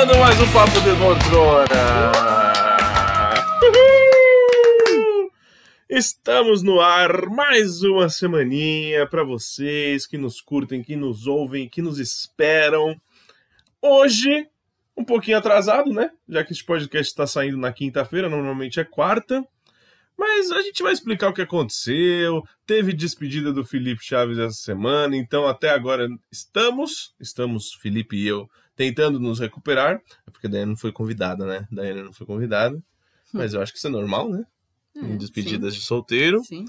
Começando mais um Papo de! Uhul! Estamos no ar mais uma semaninha para vocês que nos curtem, que nos ouvem, que nos esperam. Hoje, um pouquinho atrasado, né? Já que este podcast está saindo na quinta-feira, normalmente é quarta. Mas a gente vai explicar o que aconteceu. Teve despedida do Felipe Chaves essa semana, então até agora estamos, estamos, Felipe e eu, tentando nos recuperar. É porque a Daiane não foi convidada, né? A Daiane não foi convidada. Mas eu acho que isso é normal, né? Em despedidas de solteiro. Sim.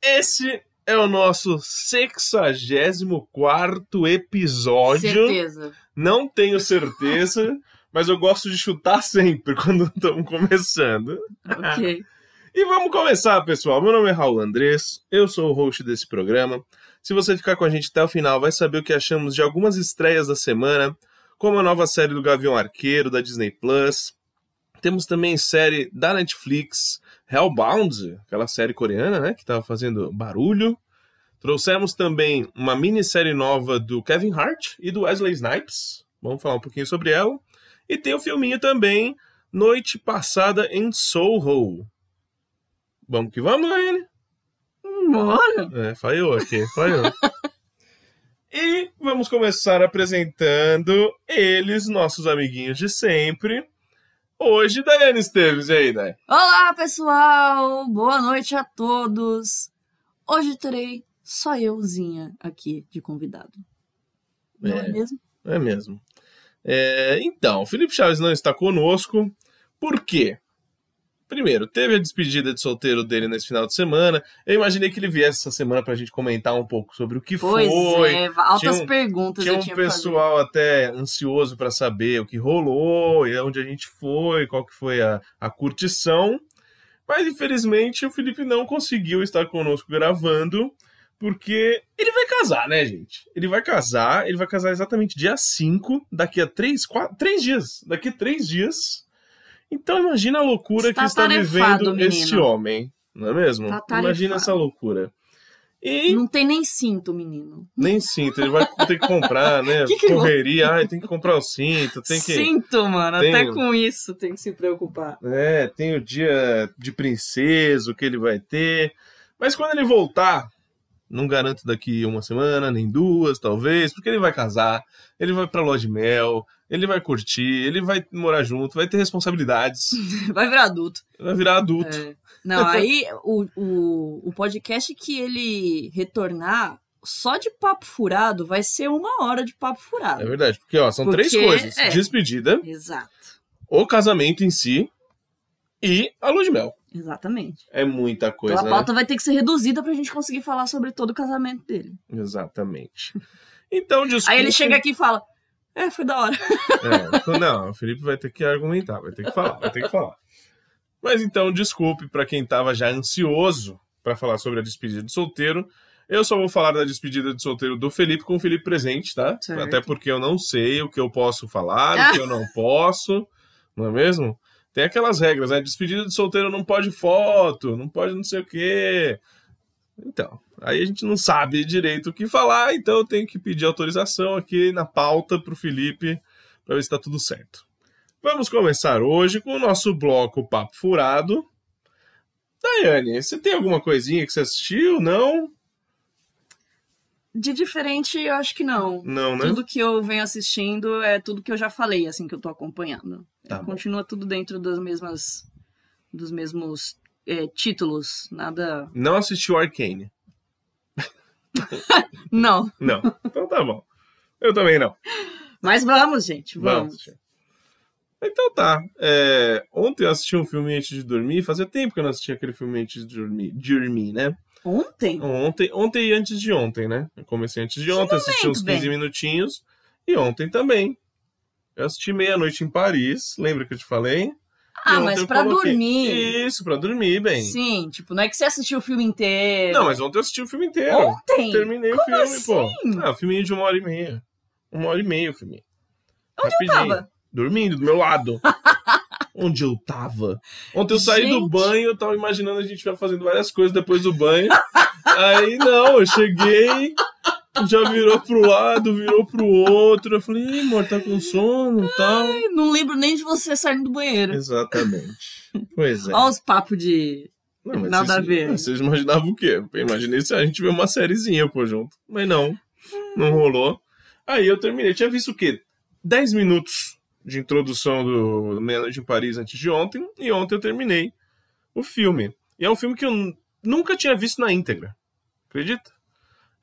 Esse é o nosso 64 episódio. Certeza. Não tenho certeza, mas eu gosto de chutar sempre quando estamos começando. Ok. E vamos começar, pessoal. Meu nome é Raul Andrés, eu sou o host desse programa. Se você ficar com a gente até o final, vai saber o que achamos de algumas estreias da semana, como a nova série do Gavião Arqueiro da Disney Plus. Temos também série da Netflix, Hellbound, aquela série coreana, né, que estava fazendo barulho. Trouxemos também uma minissérie nova do Kevin Hart e do Wesley Snipes. Vamos falar um pouquinho sobre ela. E tem o filminho também, Noite Passada em Soho. Vamos que vamos, Laine? Bora. É, falhou aqui, falhou. E vamos começar apresentando eles, nossos amiguinhos de sempre. Hoje, Daiane Esteves. E aí, Daiane? Olá, pessoal! Boa noite a todos! Hoje terei só euzinha aqui de convidado. Não é, É. mesmo? É mesmo. É, então, Felipe Chaves não está conosco. Por quê? Primeiro, teve a despedida de solteiro dele nesse final de semana. Eu imaginei que ele viesse essa semana pra gente comentar um pouco sobre o que Pois foi. é, altas Tinha um- perguntas Tinha um tinha pra fazer. pessoal até ansioso pra saber o que rolou e onde a gente foi, qual que foi a, a curtição. Mas infelizmente o Felipe não conseguiu estar conosco gravando, porque ele vai casar, né, gente? Ele vai casar, ele vai casar exatamente dia 5, daqui a 3, 4, 3 dias. Daqui a 3 dias. Então imagina a loucura Está que está vivendo menino. esse homem, não é mesmo? Tá imagina essa loucura. E Não tem nem cinto, menino. nem cinto, ele vai ter que comprar, né? Que que Correria, ai, tem que comprar o cinto, tem que. Cinto, mano. tem- Até com isso tem que se preocupar. É, tem o dia de princeso que ele vai ter. Mas quando ele voltar, não garanto daqui uma semana, nem duas, talvez, porque ele vai casar, ele vai pra lua de mel, ele vai curtir, ele vai morar junto, vai ter responsabilidades, Vai virar adulto. vai virar adulto. É. Não, aí o, o, o podcast que ele retornar, só de papo furado, vai ser uma hora de papo É, furado. verdade, porque ó, são três Porque, coisas: é. despedida, Exato. o casamento em si e a lua de mel. Exatamente. É muita coisa, então a né? pauta vai ter que ser reduzida pra gente conseguir falar sobre todo o casamento dele. Exatamente. Então, desculpa. Aí ele chega aqui e fala: É, foi da hora. É, não, o Felipe vai ter que argumentar, vai ter que falar, vai ter que falar. Mas então, desculpe pra quem tava já ansioso pra falar sobre a despedida de solteiro. Eu só vou falar da despedida de solteiro do Felipe com o Felipe presente, tá? Certo. Até porque eu não sei o que eu posso falar, o que eu não posso, não é mesmo? Tem aquelas regras, né? Despedida de solteiro não pode foto, não pode não sei o quê. Então, aí a gente não sabe direito o que falar, então eu tenho que pedir autorização aqui na pauta pro Felipe para ver se tá tudo certo. Vamos começar hoje com o nosso bloco Papo Furado. Daiane, você tem alguma coisinha que você assistiu? Não? De diferente, eu acho que não. Não, né? Tudo que eu venho assistindo é tudo que eu já falei, assim, que eu tô acompanhando. Tá bom. Continua tudo dentro das mesmas. dos mesmos é, títulos. Nada. Não assistiu Arcane. Não. Não. Então tá bom. Eu também não. Mas vamos, gente. Vamos. Vamos. Então tá. É, ontem eu assisti um filme antes de dormir. Fazia tempo que eu não assistia aquele filme antes de dormir, dormir né? Ontem? Ontem, ontem e antes de ontem, né? Eu comecei antes de ontem, assisti uns 15 bem. minutinhos. E ontem também. Eu assisti meia-noite em Paris, lembra que eu te falei? Ah, mas pra coloquei- dormir. Isso, pra dormir, bem. Sim, tipo, não é que você assistiu o filme inteiro. Não, mas ontem eu assisti o filme inteiro. Ontem? Terminei o Como filme, assim? pô. Ah, o filminho de uma hora e meia. Uma hora e meia o filme. Onde eu tava? Dormindo, do meu lado. Onde eu tava? Ontem eu saí do Gente. banho, eu tava imaginando a gente vai fazendo várias coisas depois do banho. Aí não, eu cheguei, já virou pro lado, virou pro outro. Eu falei, Ih, amor, tá com sono e tal. Não lembro nem de você saindo do banheiro. Exatamente. Pois é. Olha os papos de. Não, mas Nada vocês- a ver. Vocês imaginavam o quê? Eu imaginei se a gente vê uma sériezinha pô, junto. Mas não, não rolou. Aí eu terminei. Tinha visto o quê? 10 minutos de introdução do Meia-Noite em Paris antes de ontem. E ontem eu terminei o filme. E é um filme que eu nunca tinha visto na íntegra. Acredita?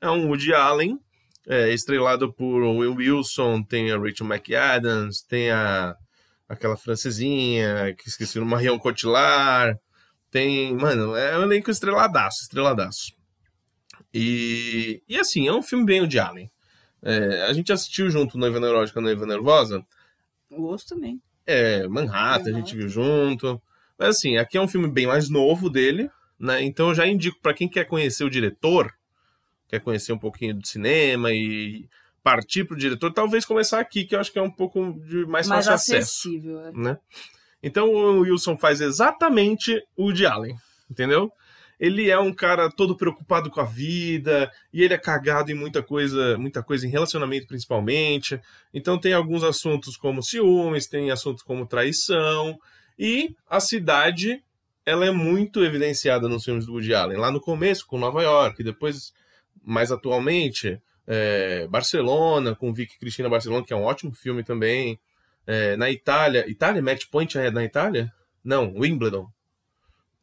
É um Woody Allen, é, estrelado por Will Wilson, tem a Rachel McAdams, tem a aquela francesinha, que esqueci, o Marion Cotillard, tem, mano, é um elenco estreladaço, estreladaço. E, e assim, é um filme bem Woody Allen. É, a gente assistiu junto Noiva Neurótica, Noiva Nervosa, O osso também. é, Manhattan, a gente viu junto. Mas assim, aqui é um filme bem mais novo dele, né? Então eu já indico pra quem quer conhecer o diretor, quer conhecer um pouquinho do cinema e partir pro diretor, talvez começar aqui, que eu acho que é um pouco de mais, Mais fácil acesso acessível. é. né? Então o Wilson faz exatamente o de Allen, entendeu? Ele é um cara todo preocupado com a vida e ele é cagado em muita coisa, muita coisa em relacionamento principalmente. Então tem alguns assuntos como ciúmes, tem assuntos como traição e a cidade ela é muito evidenciada nos filmes do Woody Allen. Lá no começo com Nova York, depois mais atualmente é, Barcelona com Vicky Cristina Barcelona que é um ótimo filme também. É, na Itália. Itália? Match Point é na Itália? Não, Wimbledon.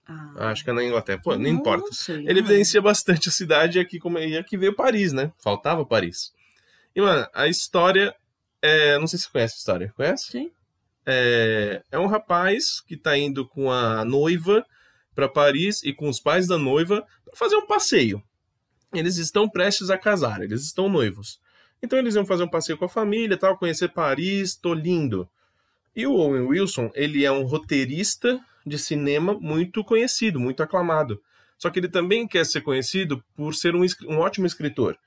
Ah, Acho que é na Inglaterra. Pô, não não- importa. sei, Ele não evidencia bastante a cidade e aqui, como, e aqui veio Paris, né? Faltava Paris. E, mano, a história. É, não sei se você conhece a história. Conhece? Sim. É, é um rapaz que tá indo com a noiva para Paris e com os pais da noiva para fazer um passeio. Eles estão prestes a casar, eles estão noivos. Então eles iam fazer um passeio com a família, tal, conhecer Paris, tô lindo. E o Owen Wilson, ele é um roteirista de cinema muito conhecido, muito aclamado. Só que ele também quer ser conhecido por ser um, um ótimo escritor.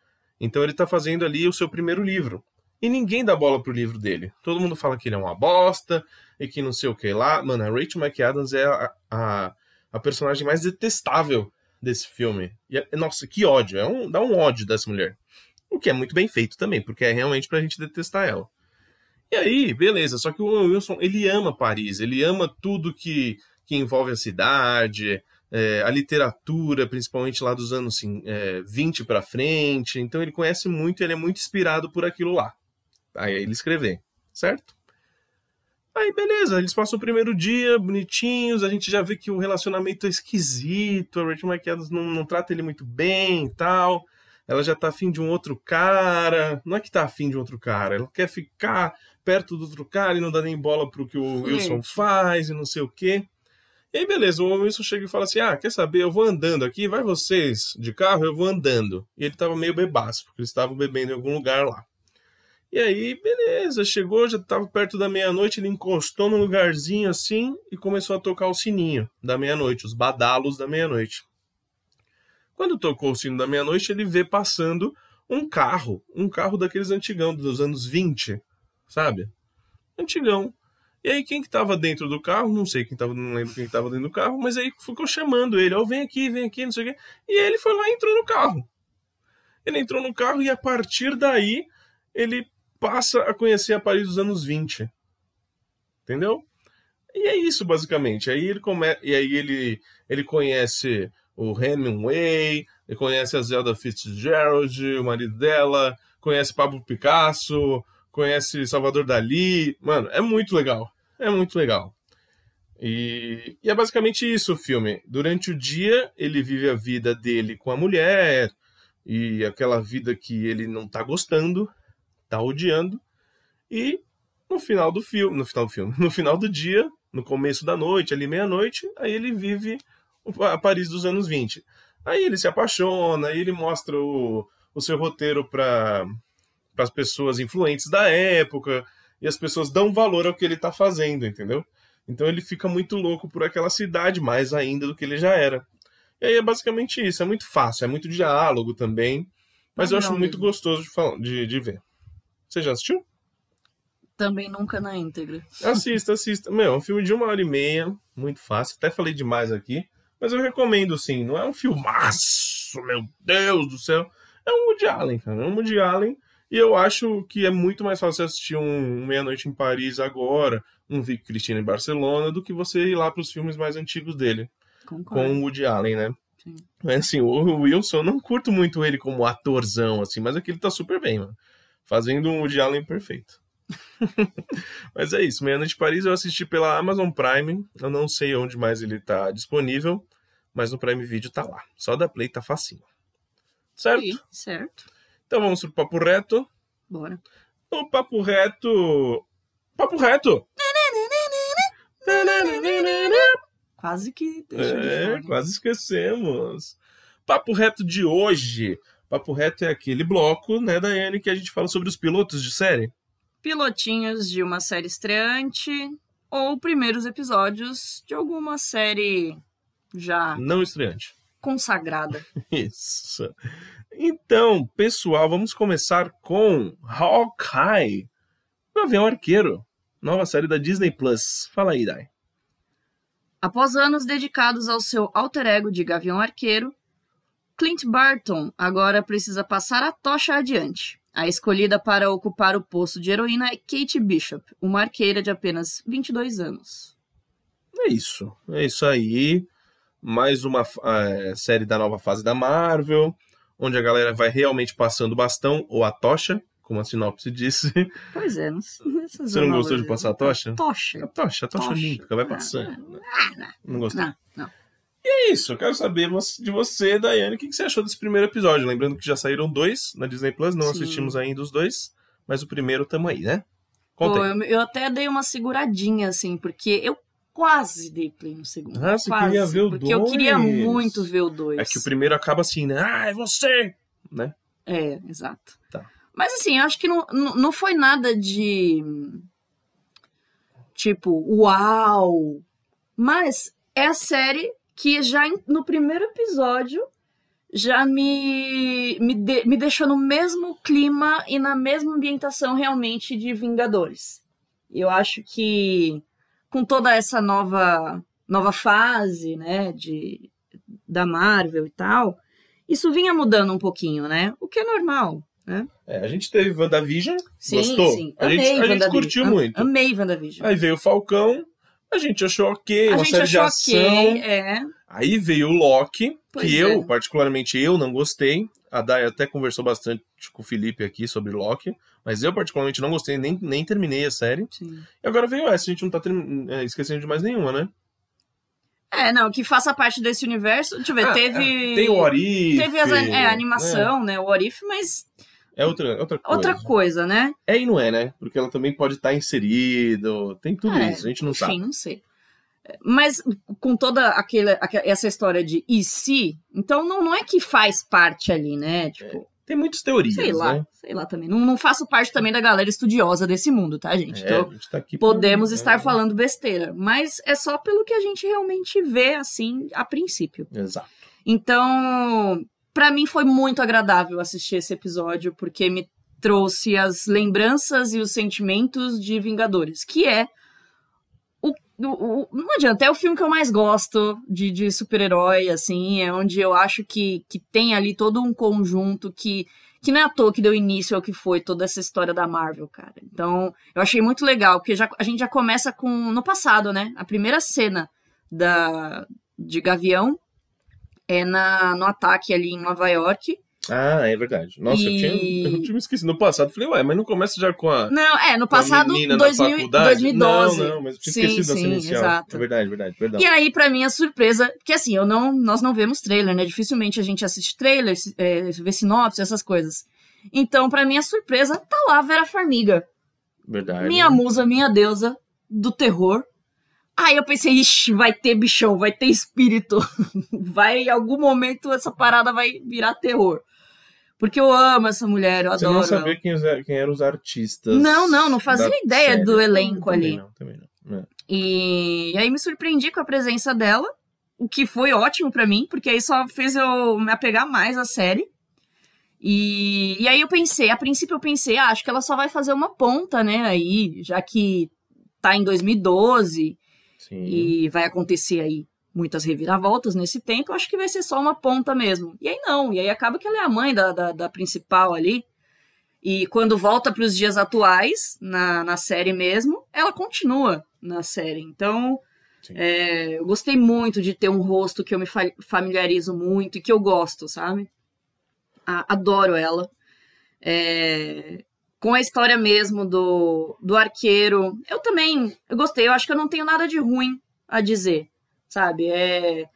Então ele tá fazendo ali o seu primeiro livro. E ninguém dá bola pro livro dele. Todo mundo fala que ele é uma bosta e que não sei o que lá. Mano, a Rachel McAdams é a, a, a personagem mais detestável desse filme. E é- nossa, que ódio. É um, dá um ódio dessa mulher. O que é muito bem feito também, porque é realmente pra gente detestar ela. E aí, beleza. Só que o Wilson, ele ama Paris. Ele ama tudo que, que envolve a cidade, é, a literatura, principalmente lá dos anos assim, é, 20 pra frente. Então ele conhece muito, ele é muito inspirado por aquilo lá. Aí ele escrever, certo? Aí beleza, eles passam o primeiro dia bonitinhos, a gente já vê que o relacionamento é esquisito, a Rachel McAdams não, não trata ele muito bem e tal. Ela já tá afim de um outro cara. Não é que tá afim de outro cara, ela quer ficar perto do outro cara e não dá nem bola pro que o. Wilson faz e não sei o quê. E aí, beleza, o Wilson chega e fala assim: Ah, quer saber? Eu vou andando aqui, vai vocês de carro, eu vou andando. E ele tava meio bebaço, porque eles estavam bebendo em algum lugar lá. E aí, beleza, chegou, já tava perto da meia-noite, ele encostou num lugarzinho assim e começou a tocar o sininho da meia-noite, os badalos da meia-noite. Quando tocou o sino da meia-noite, ele vê passando um carro, um carro daqueles antigão, dos anos 20, sabe? Antigão. E aí, quem que tava dentro do carro, não sei quem tava, não lembro quem que tava dentro do carro, mas aí ficou chamando ele, ó, vem aqui, vem aqui, não sei o quê. E ele foi lá e entrou no carro. Ele entrou no carro e a partir daí ele passa a conhecer a Paris dos anos 20. Entendeu? E é isso, basicamente. Aí ele come... E aí ele, ele conhece o Hemingway, ele conhece a Zelda Fitzgerald, o marido dela, conhece Pablo Picasso, conhece Salvador Dali. Mano, é muito legal. É muito legal. E, e é basicamente isso o filme. Durante o dia, ele vive a vida dele com a mulher, e aquela vida que ele não tá gostando, tá odiando. E no final do filme, no final do filme, no final do dia, no começo da noite, ali meia-noite, aí ele vive a Paris dos anos 20. Aí ele se apaixona, aí ele mostra o, o seu roteiro para as pessoas influentes da época, e as pessoas dão valor ao que ele tá fazendo, entendeu? Então ele fica muito louco por aquela cidade, mais ainda do que ele já era. E aí é basicamente isso, é muito fácil, é muito diálogo também, mas eu acho muito gostoso de, de, de ver. Você já assistiu? Também nunca na íntegra. Assista, assista. Meu, é um filme de uma hora e meia, muito fácil. Até falei demais aqui, mas eu recomendo sim. Não é um filmaço, meu Deus do céu. É um Woody Allen, cara. É um Woody Allen. E eu acho que é muito mais fácil assistir um Meia-Noite em Paris agora, um Vic Cristina em Barcelona, do que você ir lá para os filmes mais antigos dele, Concordo. com o Woody Allen, né? Sim. Mas assim, o Wilson, eu não curto muito ele como atorzão, assim, mas aqui ele tá super bem, mano. Fazendo um Woody Allen perfeito. mas é isso, Meia-Noite em Paris eu assisti pela Amazon Prime, eu não sei onde mais ele tá disponível, mas no Prime Video tá lá. Só da Play tá facinho. Certo? Ih, certo. Então vamos pro papo reto. Bora. O papo reto. Papo reto! Quase que de É, quase esquecemos. Papo reto de hoje. Papo reto é aquele bloco, né, Daiane, que a gente fala sobre os pilotos de série. Pilotinhos de uma série estreante ou primeiros episódios de alguma série já Não estreante. consagrada. Isso. Então, pessoal, vamos começar com Hawkeye. O Avião Arqueiro. Nova série da Disney Plus. Fala aí, Dai. Após anos dedicados ao seu alter ego de Gavião Arqueiro, Clint Barton agora precisa passar a tocha adiante. A escolhida para ocupar o posto de heroína é Kate Bishop, uma arqueira de apenas 22 anos. É isso. É isso aí. Mais uma eh, série da nova fase da Marvel, onde a galera vai realmente passando o bastão ou a tocha, como a sinopse disse. Pois é, não essas Você não gostou de passar a tocha? A Tocha. tocha, a tocha Tocha. olímpica, vai passando. Ah, Não gostei. não, não. É isso, eu quero saber de você, Daiane, o que você achou desse primeiro episódio. Lembrando que já saíram dois na Disney Plus, não Sim. assistimos ainda os dois, mas o primeiro tamo aí, né? Conta Pô, eu, eu até dei uma seguradinha, assim, porque eu quase dei play no segundo. Ah, você quase, queria ver o Porque eu queria dois. muito ver o 2. É que o primeiro acaba assim, né? Ah, é você! Né? É, exato. Tá. Mas assim, eu acho que não não foi nada de. Tipo, uau! Mas é a série que já no primeiro episódio já me, me, de- me deixou no mesmo clima e na mesma ambientação realmente de Vingadores. Eu acho que com toda essa nova, nova fase, né, de, da Marvel e tal, isso vinha mudando um pouquinho, né? O que é normal, né? É, a gente teve WandaVision, Sim, gostou? sim. A gente, a gente curtiu muito. Amei WandaVision. Aí veio o Falcão, a gente achou ok, a uma gente série de achou ação. ok, é. Aí veio o Loki, Pois que é. eu, particularmente, eu não gostei. A Dai até conversou bastante com o Felipe aqui sobre Loki, mas eu particularmente não gostei, nem, nem terminei a série. Sim. E agora veio essa, a gente não tá é, esquecendo de mais nenhuma, né? É, não, que faça parte desse universo. Deixa eu ver, Ah, teve. é, Tem o Orif. Teve as, é, a animação, né? O Orif, mas É, outra, é outra coisa. outra coisa, né? É e não é, né? Porque ela também pode estar inserido, tem tudo É, isso, a gente não Enfim, sabe. não sei. Mas com toda aquele, aque- essa história de e se, então não, não é que faz parte ali, né? Tipo, Tem muitas teorias, sei lá, né? sei lá também. Não, não faço parte também da galera estudiosa desse mundo, tá, gente? É, Então, a gente tá aqui pra- podemos é, estar falando besteira, mas é só pelo que a gente realmente vê, assim, a princípio. Exato. Então, pra mim foi muito agradável assistir esse episódio, porque me trouxe as lembranças e os sentimentos de Vingadores, que é o, o- o- não adianta, é o filme que eu mais gosto de, de super-herói, assim, é onde eu acho que, que tem ali todo um conjunto que, que não é à toa que deu início ao que foi toda essa história da Marvel, cara. Então, eu achei muito legal, porque já, a gente já começa com, no passado, né, a primeira cena da, de Gavião, é na, no ataque ali em Nova York. Ah, é verdade. Nossa, eu, E- tinha, eu tinha me esquecido. No passado, eu falei, ué, mas não começa já com a, Não, é, no passado, menina na 2000, faculdade? 2012. Não, não, mas eu tinha Sim, esquecido sim, inicial. exato. É verdade, verdade, perdão. E aí, pra mim, a surpresa, que assim, eu não, nós não vemos trailer, né? Dificilmente a gente assiste trailer, é, vê sinopse, essas coisas. Então, pra mim, a surpresa tá lá, Vera Farmiga. Verdade. Minha musa, minha deusa do terror. Aí eu pensei, ixi, vai ter bichão, vai ter espírito. Vai, em algum momento, essa parada vai virar terror. Porque eu amo essa mulher, eu Você adoro. não ela. sabia quem, os- quem eram os artistas. Não, não, não fazia ideia série. do elenco Também ali. Não, também não. É. E, e aí me surpreendi com a presença dela, o que foi ótimo pra mim, porque aí só fez eu me apegar mais à série. E, e aí eu pensei, a princípio eu pensei, ah, acho que ela só vai fazer uma ponta, né, aí, já que tá em 2012 Sim. e vai acontecer aí muitas reviravoltas nesse tempo, eu acho que vai ser só uma ponta mesmo. E aí não, e aí acaba que ela é a mãe da, da, da principal ali. E quando volta para os dias atuais, na, na série mesmo, ela continua na série. Então, é, eu gostei muito de ter um rosto que eu me familiarizo muito e que eu gosto, sabe? adoro ela. É, com a história mesmo do, do arqueiro, eu também eu gostei. Eu acho que eu não tenho nada de ruim a dizer, sabe? É,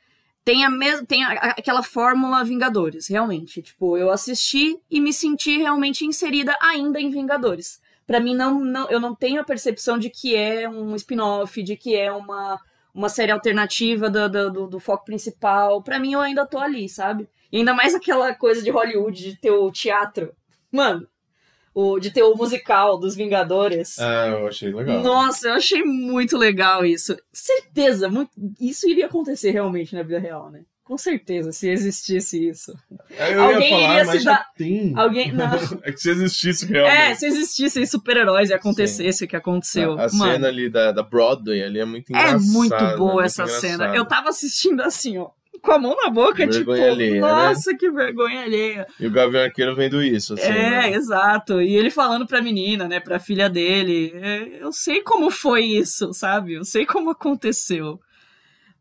tem a mesma tem a, aquela fórmula Vingadores, realmente. Tipo, eu assisti e me senti realmente inserida ainda em Vingadores. Para mim não, não eu não tenho a percepção de que é um spin-off, de que é uma uma série alternativa do, do, do foco principal. Para mim, eu ainda tô ali, sabe? E ainda mais aquela coisa de Hollywood, de ter o teatro. Mano, o, de ter o musical dos Vingadores. Ah, eu achei legal. Nossa, eu achei muito legal isso. Certeza, muito, isso iria acontecer realmente na vida real, né? Com certeza, se existisse isso. É, eu Alguém ia falar, iria mas se dar... tem. Alguém... Não. é que se existisse realmente. É, se existissem super-heróis e acontecesse o que aconteceu. A, a cena ali da, da Broadway ali é muito engraçada. É muito boa é essa cena. Eu tava assistindo assim, ó com a mão na boca, tipo, vergonha tipo, alheia, né? nossa, né? que vergonha alheia. E o Gavião Arqueiro vendo isso, assim. É, né? exato. E ele falando pra menina, né, pra filha dele, é, eu sei como foi isso, sabe? Eu sei como aconteceu.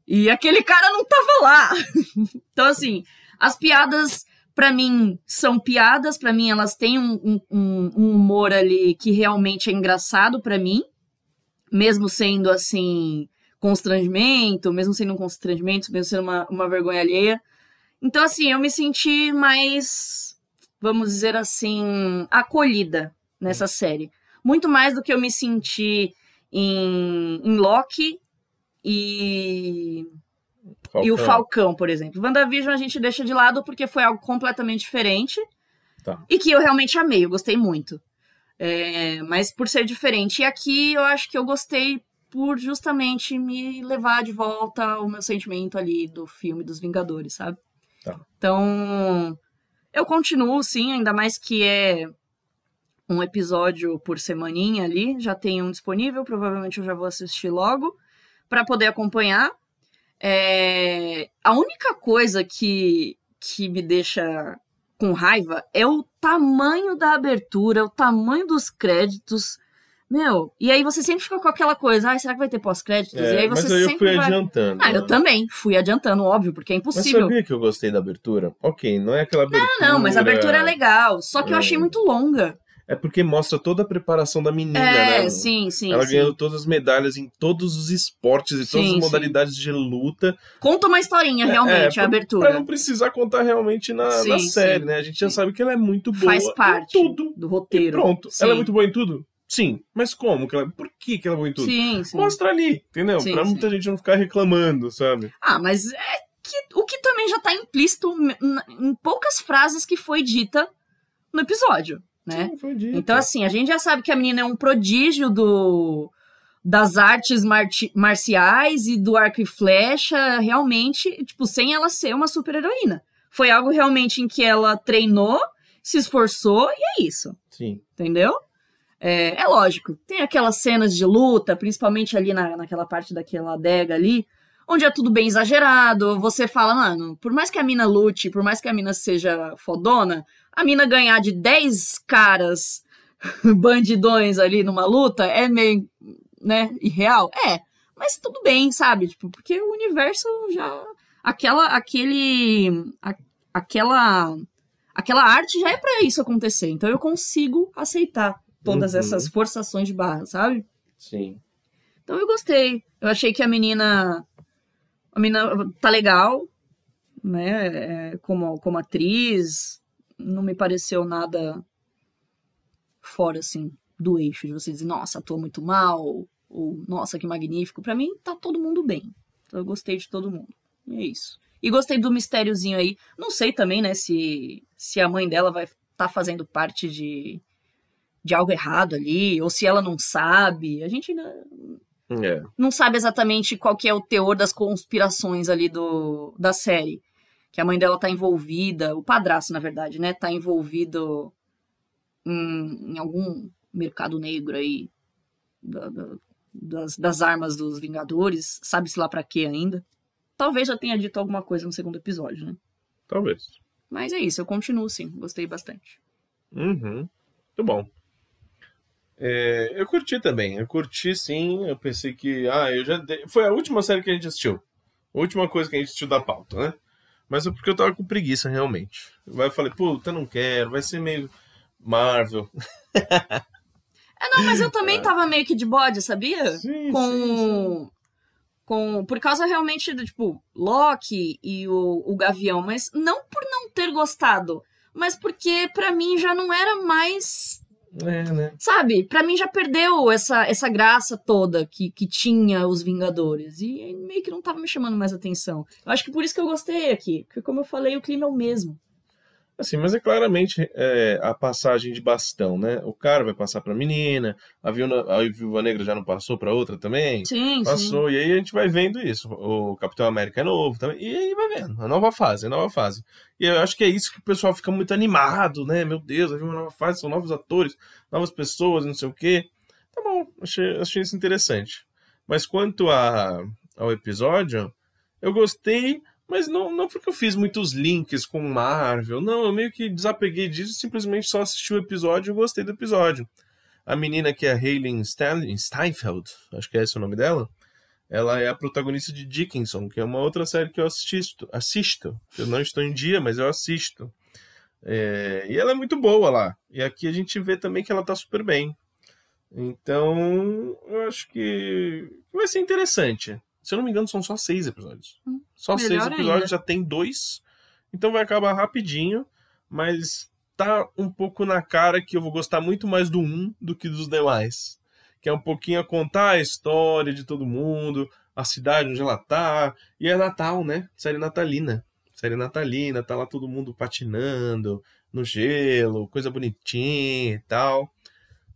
E aquele cara não tava lá. então, assim, as piadas, para mim, são piadas, para mim elas têm um, um, um, humor ali que realmente é engraçado para mim, mesmo sendo, assim, constrangimento, mesmo sendo um constrangimento, mesmo sendo uma, uma vergonha alheia. Então, assim, eu me senti mais, vamos dizer assim, acolhida nessa série. Muito mais do que eu me senti em, em Loki e. Falcão. E o Falcão, por exemplo. WandaVision a gente deixa de lado porque foi algo completamente diferente. Tá. E que eu realmente amei, eu gostei muito. É, mas por ser diferente. E aqui eu acho que eu gostei por justamente me levar de volta ao meu sentimento ali do filme dos Vingadores, sabe? Tá. Então, eu continuo, sim, ainda mais que é um episódio por semaninha ali, já tem um disponível, provavelmente eu já vou assistir logo para poder acompanhar. É... A única coisa que, que me deixa com raiva é o tamanho da abertura, o tamanho dos créditos. Meu, e aí você sempre fica com aquela coisa, ah, será que vai ter pós-créditos? É, e aí você mas aí eu fui vai... adiantando. Ah, eu também fui adiantando, óbvio, porque é impossível. Mas sabia que eu gostei da abertura? Ok, não é aquela abertura... Não, não, mas a abertura é legal, só que é. eu achei muito longa. É porque mostra toda a preparação da menina, é, né? sim, sim. Ela sim. ganhando todas as medalhas em todos os esportes e todas as modalidades sim. de luta. Conta uma historinha, é, realmente, é, a abertura. Pra não precisar contar realmente na, sim, na série, né? A gente já sabe que ela é muito boa Faz parte em tudo. do roteiro. Pronto. Ela é muito boa em tudo? Sim. Mas como? Por que, que ela em tudo? Sim, sim. Mostra ali, entendeu? Sim, pra muita gente não ficar reclamando, sabe? Ah, mas é que, o que também já tá implícito em poucas frases que foi dita no episódio né? Sim, então, assim, a gente já sabe que a menina é um prodígio do das artes marciais e do arco e flecha, realmente, tipo, sem ela ser uma super-heroína. Foi algo realmente em que ela treinou, se esforçou e é isso. Sim. Entendeu? É, é lógico, tem aquelas cenas de luta, principalmente ali na, naquela parte daquela adega ali, onde é tudo bem exagerado. Você fala, mano, por mais que a mina lute, por mais que a mina seja fodona, a mina ganhar de 10 caras bandidões ali numa luta é meio, né, irreal? É, mas tudo bem, sabe? Tipo, porque o universo já aquela aquele a, aquela aquela arte já é para isso acontecer. Então eu consigo aceitar todas uhum. essas forçações de barra, sabe? Sim. Então eu gostei. Eu achei que a menina a menina tá legal, né, é, como como atriz, não me pareceu nada fora, assim, do eixo, de você dizer, nossa, atua muito mal, ou nossa, que magnífico. Para mim, tá todo mundo bem. Então, eu gostei de todo mundo. E é isso. E gostei do mistériozinho aí. Não sei também, né, se, se a mãe dela vai estar tá fazendo parte de, de algo errado ali, ou se ela não sabe. A gente ainda é. não sabe exatamente qual que é o teor das conspirações ali do, da série que a mãe dela tá envolvida, o padrasto, na verdade, né, tá envolvido em, em algum mercado negro aí da, da, das, das armas dos Vingadores, sabe-se lá para quê ainda. talvez já tenha dito alguma coisa no segundo episódio, né? Talvez. Mas é isso, eu continuo sim, gostei bastante. Uhum. Muito bom. É, eu curti também, eu curti sim. Eu pensei que. Ah, eu já. dei- Foi a última série que a gente assistiu. A última coisa que a gente assistiu da pauta, né? Mas é porque eu tava com preguiça, realmente. Aí eu falei, puta, não quero, vai ser meio Marvel. É, não, mas eu também tava meio que de bode, sabia? Sim, com. Com, por causa realmente do, tipo, Loki e o, o Gavião, mas não por não ter gostado, mas porque pra mim já não era mais É, né? Sabe? Pra mim já perdeu essa, essa graça toda que, que tinha os Vingadores. E meio que não tava me chamando mais atenção. Eu acho que por isso que eu gostei aqui. Porque, como eu falei, o clima é o mesmo. Assim, mas é claramente é, a passagem de bastão, né? O cara vai passar pra menina, a Viúva, a Viúva Negra já não passou pra outra também? Sim, sim. Passou, e aí a gente vai vendo isso. O Capitão América é novo também. E aí vai vendo. A nova fase, a nova fase. E eu acho que é isso que o pessoal fica muito animado, né? Meu Deus, vai vir uma nova fase, são novos atores, novas pessoas, não sei o quê. Tá bom, achei, achei isso interessante. Mas quanto a, ao episódio, eu gostei, mas não, não porque eu fiz muitos links com Marvel. Não, eu meio que desapeguei disso, simplesmente só assisti o episódio e gostei do episódio. A menina que é Hayley Steinfeld, acho que é esse o nome dela, ela é a protagonista de Dickinson, que é uma outra série que eu assisto. assisto. Eu não estou em dia, mas eu assisto. É, e ela é muito boa lá. E aqui a gente vê também que ela tá super bem. Então, eu acho que vai ser interessante. Se eu não me engano, são só seis episódios. Hum, só seis episódios, ainda. já tem dois. Então vai acabar rapidinho. Mas tá um pouco na cara que eu vou gostar muito mais do um do que dos demais. Que é um pouquinho a contar a história de todo mundo, a cidade onde ela tá. E é Natal, né? Série natalina. Série natalina, tá lá todo mundo patinando no gelo, coisa bonitinha e tal.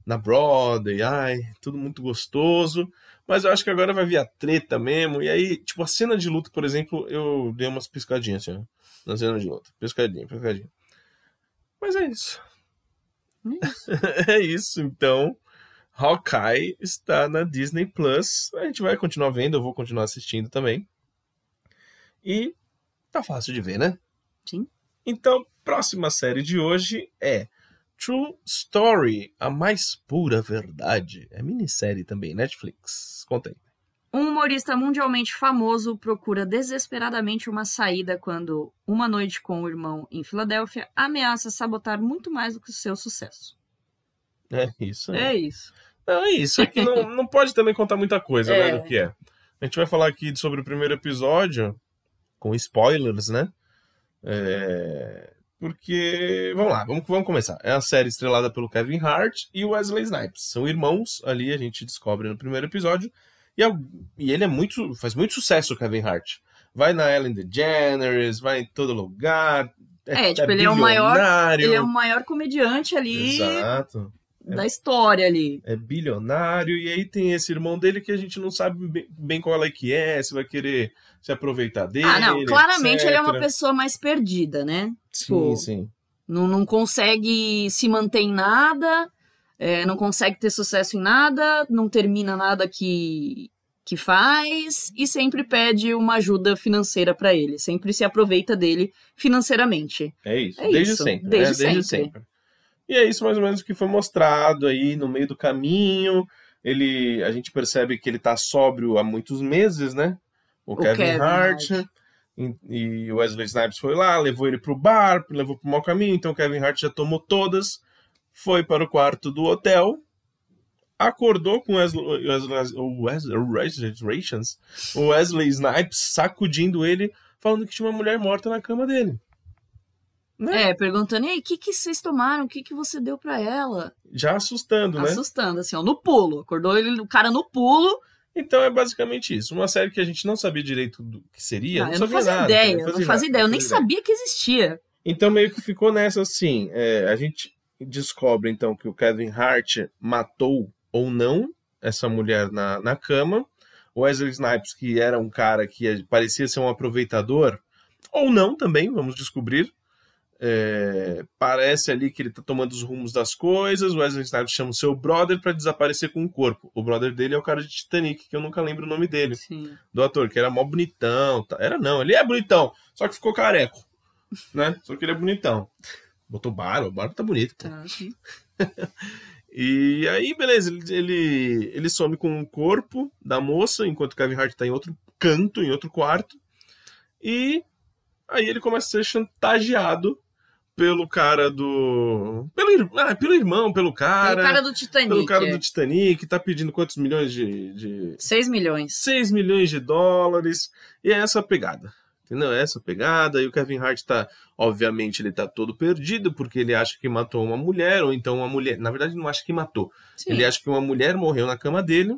Na Broadway, ai, tudo muito gostoso. Mas eu acho que agora vai vir a treta mesmo. E aí, tipo, a cena de luta, por exemplo, eu dei umas piscadinhas assim, ó. Na cena de luta. Piscadinha, piscadinha. Mas é isso. é isso, então. Hawkeye está na Disney Plus. A gente vai continuar vendo, eu vou continuar assistindo também. E tá fácil de ver, né? Sim. Então, próxima série de hoje é True Story, a mais pura verdade. É minissérie também, Netflix. Conta aí. Um humorista mundialmente famoso procura desesperadamente uma saída quando, uma noite com o irmão em Filadélfia, ameaça sabotar muito mais do que o seu sucesso. É isso aí. É isso. Não, é isso. É que não, não pode também contar muita coisa, É. né, do que é. A gente vai falar aqui sobre o primeiro episódio, com spoilers, né? É, Porque, vamos lá, vamos, vamos começar. É a série estrelada pelo Kevin Hart e o Wesley Snipes. São irmãos, ali a gente descobre no primeiro episódio. E, é- e ele é muito, faz muito sucesso, o Kevin Hart. Vai na Ellen DeGeneres, vai em todo lugar. É, tipo, ele é o maior-. Ele é o maior comediante ali Exato da história ali. é bilionário, e aí tem esse irmão dele que a gente não sabe bem, bem qual é que é, se vai querer se aproveitar dele. ah, não, claramente ele é uma etc. pessoa mais perdida, né? Sim, Pô. sim. Não, não consegue se manter em nada, é, não consegue ter sucesso em nada, não termina nada que, que faz e sempre pede uma ajuda financeira pra ele, sempre se aproveita dele financeiramente. É isso. É desde isso, sempre. desde né? Desde sempre. E é isso mais ou menos que foi mostrado aí no meio do caminho. Ele, a gente percebe que ele tá sóbrio há muitos meses, né? O, Kevin, Kevin Hart. Hart. E, o Wesley Snipes foi lá, levou ele pro bar, levou pro mau caminho. Então o Kevin Hart já tomou todas, foi para o quarto do hotel, acordou com o Wesley, Wesley, o Wesley, o Wesley, o Wesley Snipes sacudindo ele, falando que tinha uma mulher morta na cama dele. Né? É, perguntando, ei, o que, que vocês tomaram? O que, que você deu pra ela? Já assustando, né? Assustando, assim, ó, no pulo. Acordou ele, o cara no pulo. Então é basicamente isso. Uma série que a gente não sabia direito do que seria. Ah, não eu não fazia nada, ideia, não eu não fazia fazia ideia, eu nem fazia sabia que existia. Então meio que ficou nessa assim. é, a gente descobre então que o Kevin Hart matou ou não essa mulher na, na cama. O Wesley Snipes, que era um cara que parecia ser um aproveitador, ou não também, vamos descobrir. É, parece ali que ele tá tomando os rumos das coisas. O Wesley Snipes chama o seu brother para desaparecer com o corpo. O brother dele é o cara de Titanic, que eu nunca lembro o nome dele. Sim. Do ator, que era mó bonitão. tá- Era não, ele é bonitão, só que ficou careco. Né? Só que ele é bonitão. Botou barba, o barba tá bonito. Tá. E aí, beleza, ele, ele, ele some com o corpo da moça, enquanto o Kevin Hart tá em outro canto, em outro quarto. E aí ele começa a ser chantageado pelo cara do. Pelo, ah, pelo irmão, pelo cara. Tem o cara do Titanic. pelo cara do Titanic, tá pedindo quantos milhões de. de 6 milhões. 6 milhões de dólares. E é essa pegada. Entendeu? É essa pegada. E o Kevin Hart tá. Obviamente, ele tá todo perdido, porque ele acha que matou uma mulher, ou então uma mulher. Na verdade, não acha que matou. Sim. Ele acha que uma mulher morreu na cama dele.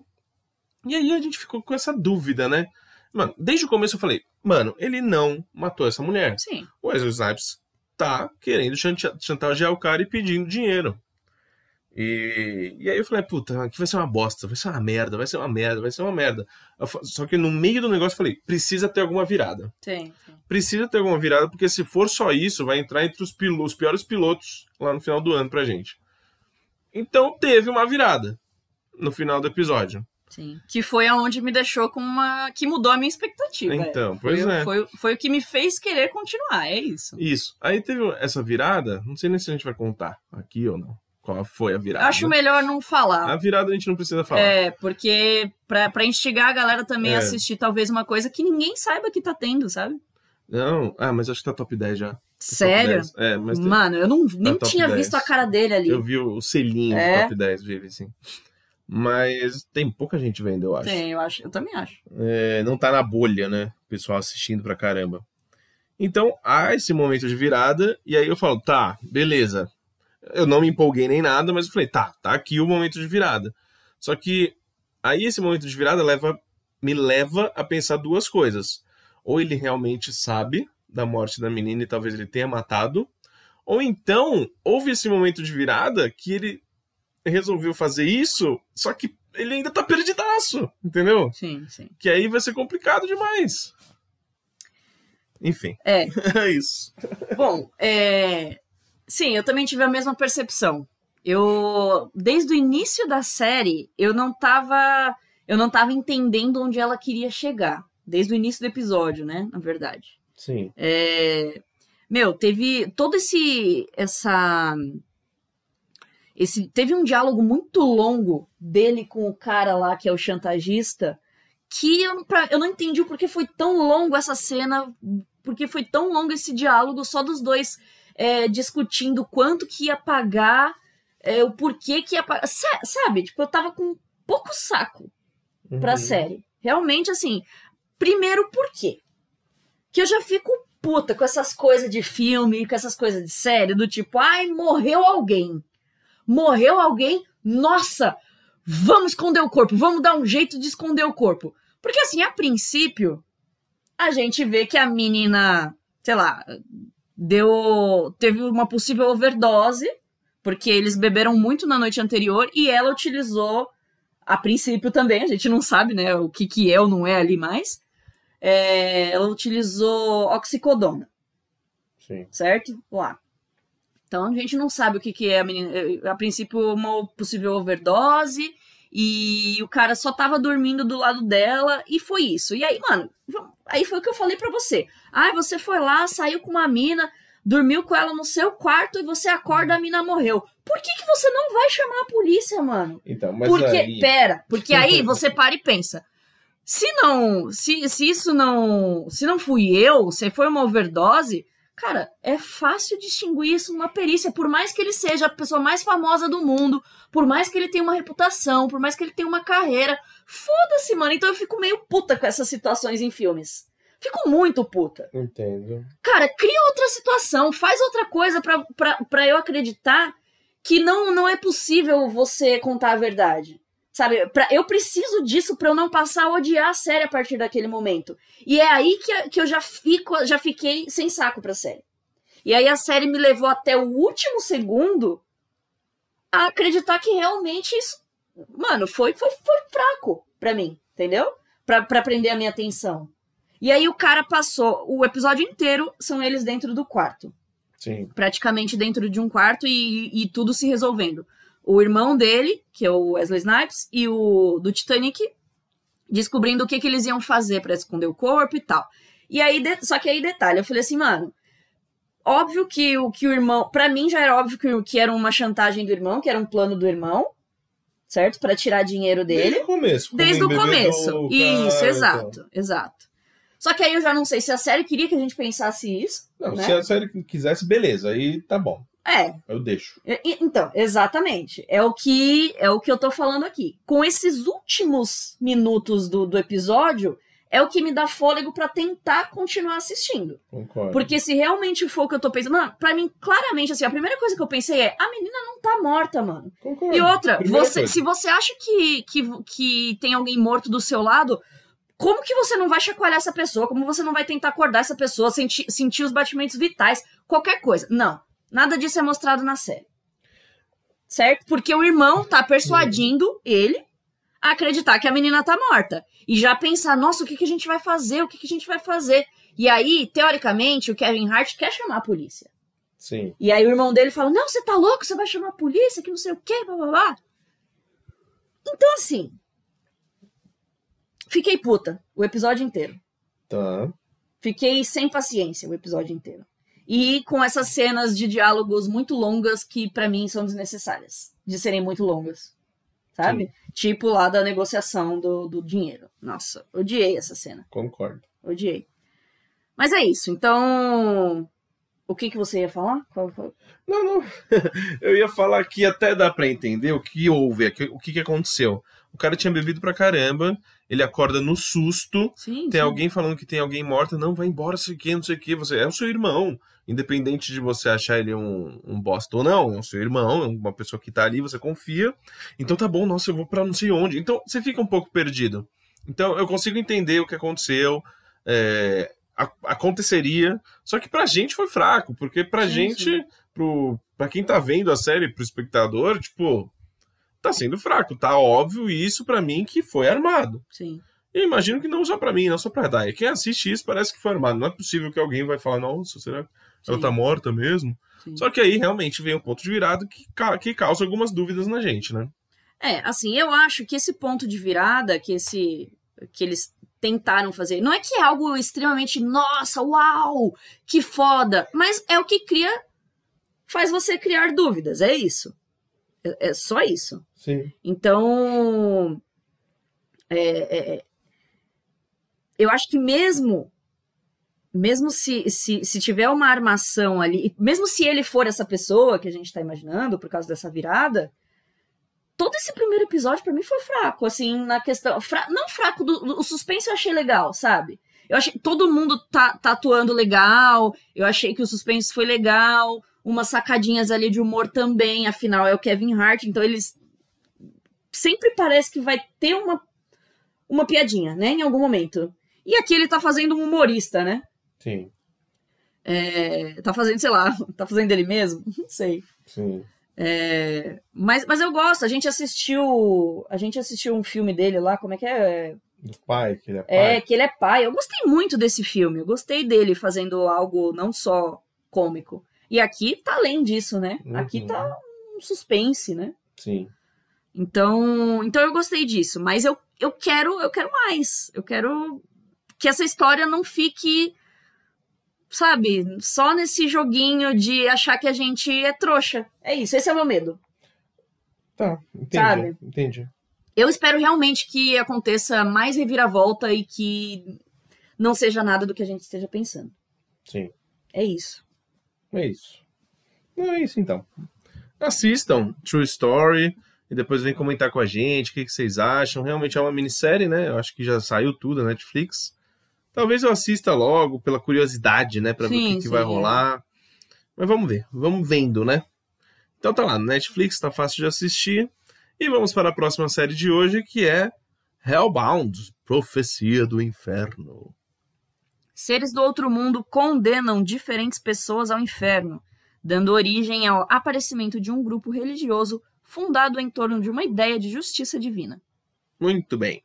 E aí a gente ficou com essa dúvida, né? Mano, desde o começo eu falei, mano, ele não matou essa mulher. Sim. O Wesley Snipes tá querendo chantagear o cara e pedindo dinheiro. E, e aí eu falei, puta, aqui vai ser uma bosta, vai ser uma merda, vai ser uma merda, vai ser uma merda. Só que no meio do negócio eu falei, precisa ter alguma virada. Tem. Precisa ter alguma virada, porque se for só isso, vai entrar entre os, pilo- os piores pilotos lá no final do ano pra gente. Então teve uma virada no final do episódio. Sim. Que foi aonde me deixou com uma. que mudou a minha expectativa. Então, pois foi, é. Foi, foi o que me fez querer continuar, é isso. Isso. Aí teve essa virada, não sei nem se a gente vai contar aqui ou não. Qual foi a virada? Acho melhor não A falar. virada a gente não precisa falar. É, porque pra, pra instigar a galera também É. a assistir talvez uma coisa que ninguém saiba que tá tendo, sabe? Não, ah, mas acho que tá top 10 já. Tá Sério? 10. É, mas Mano, eu não, nem top tinha 10. visto a cara dele ali. eu vi o selinho É? do top 10, vive assim. Mas tem pouca gente vendo, eu acho. Tem, eu acho, eu também acho. É, não tá na bolha, né? O pessoal assistindo pra caramba. Então, há esse momento de virada, e aí eu falo, tá, beleza. Eu não me empolguei nem nada, mas eu falei, tá, tá aqui o momento de virada. Só que aí esse momento de virada leva, me leva a pensar duas coisas. Ou ele realmente sabe da morte da menina e talvez ele tenha matado, ou então houve esse momento de virada que ele resolveu fazer isso, só que ele ainda tá perdidaço, entendeu? Sim, sim. Que aí vai ser complicado demais. Enfim, É. é isso. Bom, é... sim, eu também tive a mesma percepção. Eu, desde o início da série, eu não tava, eu não tava entendendo onde ela queria chegar. Desde o início do episódio, né? Na verdade. Sim. É, Meu, teve todo esse. Essa. Esse, teve um diálogo muito longo dele com o cara lá que é o chantagista. Que eu, pra- eu não entendi o porquê foi tão longo essa cena. Porque foi tão longo esse diálogo só dos dois é, discutindo quanto que ia pagar, é, o porquê que ia pagar. Sa- Sabe? Tipo, eu tava com pouco saco pra Uhum. série. Realmente, assim, primeiro por quê? Que eu já fico puta com essas coisas de filme, com essas coisas de série, do tipo, ai, morreu alguém. Morreu alguém, nossa, vamos esconder o corpo, vamos dar um jeito de esconder o corpo. Porque, assim, a princípio, a gente vê que a menina, sei lá, deu. teve uma possível overdose, porque eles beberam muito na noite anterior e ela utilizou a princípio também, a gente não sabe, né, o que, que é ou não é ali mais. É, ela utilizou oxicodona, Sim. certo? Lá. Então a gente não sabe o que, que é a menina. eh, A princípio, uma possível overdose. E o cara só tava dormindo do lado dela. E foi isso. E aí, mano, aí foi o que eu falei pra você. Ah, você foi lá, saiu com uma mina, dormiu com ela no seu quarto e você acorda, a mina morreu. Por que, que você não vai chamar a polícia, mano? Então, mas Porque, aí... pera, porque aí você para e pensa. Se não, se, se isso não, se não fui eu, se foi uma overdose, cara, é fácil distinguir isso numa perícia, por mais que ele seja a pessoa mais famosa do mundo, por mais que ele tenha uma reputação, por mais que ele tenha uma carreira. Foda-se, mano. Então eu fico meio puta com essas situações em filmes. Fico muito puta. Entendo. Cara, cria outra situação, faz outra coisa pra, pra, pra eu acreditar que não, não é possível você contar a verdade. Sabe, pra, eu preciso disso pra eu não passar a odiar a série a partir daquele momento. E é aí que, que eu já fico, já fiquei sem saco pra série. E aí a série me levou até o último segundo a acreditar que realmente isso, mano, foi, foi, foi fraco pra mim, entendeu? Pra, pra prender a minha atenção. E aí o cara passou o episódio inteiro, são eles dentro do quarto. Sim. praticamente dentro de um quarto e, e tudo se resolvendo. O irmão dele, que é o Wesley Snipes, e o do Titanic descobrindo o que, que eles iam fazer para esconder o corpo e tal. E aí, de- só que aí detalhe, eu falei assim, mano, óbvio que o que o irmão, Pra mim já era óbvio que, que era uma chantagem do irmão, que era um plano do irmão, certo? Pra tirar dinheiro dele. Desde o começo. Desde o começo. Isso, cara exato, exato. Só que aí eu já não sei se a série queria que a gente pensasse isso. Não, né? se a série quisesse, beleza, aí tá bom. É, Eu deixo. Então, exatamente. É o que é o que eu tô falando aqui. Com esses últimos minutos do, do episódio, é o que me dá fôlego pra tentar continuar assistindo. Concordo. Porque se realmente for o que eu tô pensando. Mano, pra mim, claramente, assim, a primeira coisa que eu pensei é: a menina não tá morta, mano. Concordo. E outra, você, se você acha que, que, que tem alguém morto do seu lado. Como que você não vai chacoalhar essa pessoa? Como você não vai tentar acordar essa pessoa, sentir, sentir os batimentos vitais? Qualquer coisa. Não. Nada disso é mostrado na série. Certo? Porque o irmão tá persuadindo ele a acreditar que a menina tá morta. E já pensar, nossa, o que, que a gente vai fazer? O que, que a gente vai fazer? E aí, teoricamente, o Kevin Hart quer chamar a polícia. Sim. E aí o irmão dele fala: Não, você tá louco? Você vai chamar a polícia, que não sei o quê, blá blá blá. Então, assim. Fiquei puta o episódio inteiro. Tá. Fiquei sem paciência o episódio inteiro. E com essas cenas de diálogos muito longas que pra mim são desnecessárias. De serem muito longas. Sabe? Tipo lá da negociação do, do dinheiro. Nossa, odiei essa cena. Concordo. Odiei. Mas é isso. Então. O que, que você ia falar? Qual- qual- Não, não. Eu ia falar que até dá pra entender o que houve, o que, que aconteceu. O cara tinha bebido pra caramba, ele acorda no susto, Sim, tem sim. alguém falando que tem alguém morta, não, vai embora, sei o que, não sei o que, você é o seu irmão. Independente de você achar ele um, um bosta ou não, é o seu irmão, é uma pessoa que tá ali, você confia. Então tá bom, nossa, eu vou pra não sei onde. Então você fica um pouco perdido. Então eu consigo entender o que aconteceu. é, a- aconteceria, só que pra gente foi fraco, porque pra Sim, gente, sim. pro, pra quem tá vendo a série, pro espectador, tipo, tá sendo fraco, tá óbvio, isso pra mim que foi armado. Sim. E imagino que não só pra mim, não só pra Dai. Quem assiste isso parece que foi armado. Não é possível que alguém vai falar, nossa, será que ela tá morta mesmo? Sim. Só que aí realmente vem o ponto de virada que, que causa algumas dúvidas na gente, né? É, assim, eu acho que esse ponto de virada que esse que eles tentaram fazer, não é que é algo extremamente, nossa, uau, que foda, mas é o que cria faz você criar dúvidas, é isso. É, é só isso. Sim. Então, é, é, é, eu acho que mesmo mesmo se, se, se tiver uma armação ali, mesmo se ele for essa pessoa que a gente tá imaginando por causa dessa virada, todo esse primeiro episódio pra mim foi fraco, assim, na questão, fra- não fraco do, do- o suspense eu achei legal, sabe? Eu achei todo mundo tá, tá atuando legal, eu achei que o suspense foi legal, umas sacadinhas ali de humor também, afinal é o Kevin Hart, então eles sempre parece que vai ter uma uma piadinha, né, em algum momento. E aqui ele tá fazendo um humorista, né? Sim. É, tá fazendo, sei lá, tá fazendo ele mesmo? Não sei. Sim. É, mas, mas eu gosto, a gente assistiu. A gente assistiu um filme dele lá, como é que é? Do pai, que ele é pai. É, que ele é pai. Eu gostei muito desse filme. Eu gostei dele fazendo algo não só cômico. E aqui tá além disso, né? Aqui Uhum. tá um suspense, né? Sim. Então, então eu gostei disso, mas eu, eu quero, eu quero mais. Eu quero que essa história não fique sabe, só nesse joguinho de achar que a gente é trouxa. É isso, esse é o meu medo. Tá, entendi. Sabe? Entendi. Eu espero realmente que aconteça mais reviravolta e que não seja nada do que a gente esteja pensando. Sim. É isso. É isso. Não é isso então. Assistam True Story e depois vem comentar com a gente o que, que vocês acham. Realmente é uma minissérie, né? Eu acho que já saiu tudo na Netflix. Talvez eu assista logo pela curiosidade, né? Pra ver o Sim, que, que sim, vai rolar. Mas vamos ver. Vamos vendo, né? Então tá lá, Netflix, tá fácil de assistir. E vamos para a próxima série de hoje, que é Hellbound Profecia do Inferno. Seres do outro mundo condenam diferentes pessoas ao inferno, dando origem ao aparecimento de um grupo religioso fundado em torno de uma ideia de justiça divina. Muito bem.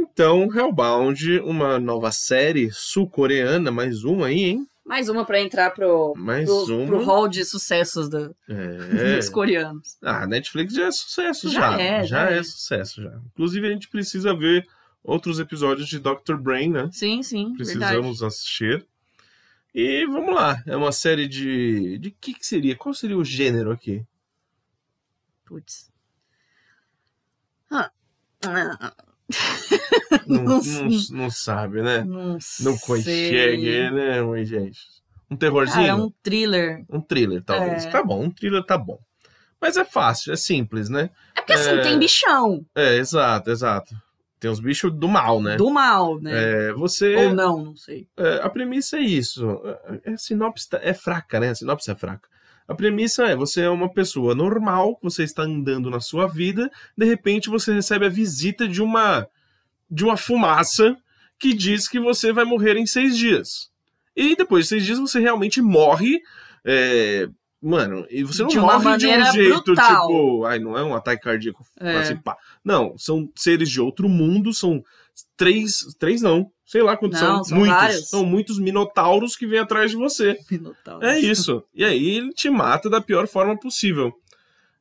Então, Hellbound, uma nova série sul-coreana, mais uma aí, hein? Mais uma pra entrar pro, Mais pro, pro hall de sucessos do- É. dos coreanos. Ah, Netflix já é sucesso, Já já. é, já é é. sucesso, já. Inclusive, a gente precisa ver outros episódios de Dr. Brain, né? Sim, sim, verdade. Precisamos assistir. E vamos lá. É uma série de. De que, que seria? Qual seria o gênero aqui? Putz. Ah. Ah, Não, Não não, sabe, né? não Não consegue, né, oi, gente? Um terrorzinho? Cara, é um thriller. Um thriller, talvez. É. Tá bom, um thriller tá bom. Mas é fácil, é simples, né? É porque assim, É. tem bichão. É, exato, exato. Tem os bichos do mal, né? Do mal, né? É, você. Ou não, não sei. É, a premissa é isso. É, a sinopse tá- é fraca, né? A sinopse é fraca. A premissa é: você é uma pessoa normal, você está andando na sua vida, de repente você recebe a visita de uma de uma fumaça que diz que você vai morrer em seis dias. E depois de seis dias você realmente morre. é, Mano, e você não De uma morre de um jeito brutal. tipo. Ai, não é um ataque cardíaco. É. Assim, pá. Não, são seres de outro mundo, são três. Três não. Sei lá quantos Não, são. são muitos. vários. São muitos minotauros que vêm atrás de você. Minotauro. É isso. E aí ele te mata da pior forma possível.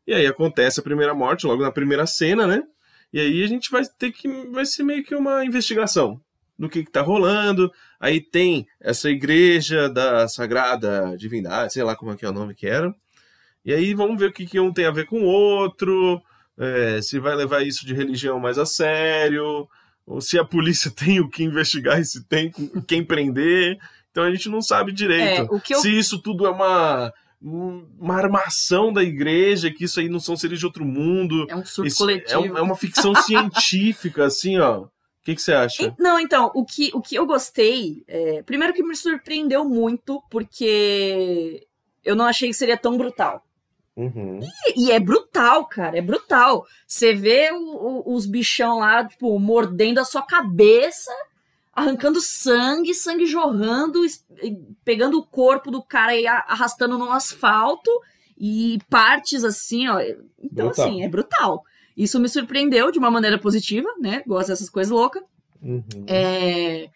E aí acontece a primeira morte, logo na primeira cena, né? E aí a gente vai ter que. Vai ser meio que uma investigação do que, que tá rolando. Aí tem essa igreja da Sagrada Divindade, sei lá como é que é o nome que era. E aí vamos ver o que, que um tem a ver com o outro. é, se vai levar isso de religião mais a sério. Ou se a polícia tem o que investigar e se tem quem prender. Então a gente não sabe direito. É, o que eu Se isso tudo é uma, uma armação da igreja, que isso aí não são seres de outro mundo. É um surto Isso coletivo. é, um- é uma ficção científica, assim, ó. O que, que você acha? Não, então, o que, o que eu gostei, é, primeiro que me surpreendeu muito, porque eu não achei que seria tão brutal. Uhum. E, e é brutal, cara, é brutal. Você vê o- o- os bichão lá, tipo, mordendo a sua cabeça, arrancando sangue, sangue jorrando, pegando o corpo do cara e arrastando no asfalto, e partes assim, ó. Então, Brutal. assim, é brutal. Isso me surpreendeu de uma maneira positiva, né? Gosto dessas coisas loucas. Uhum. É,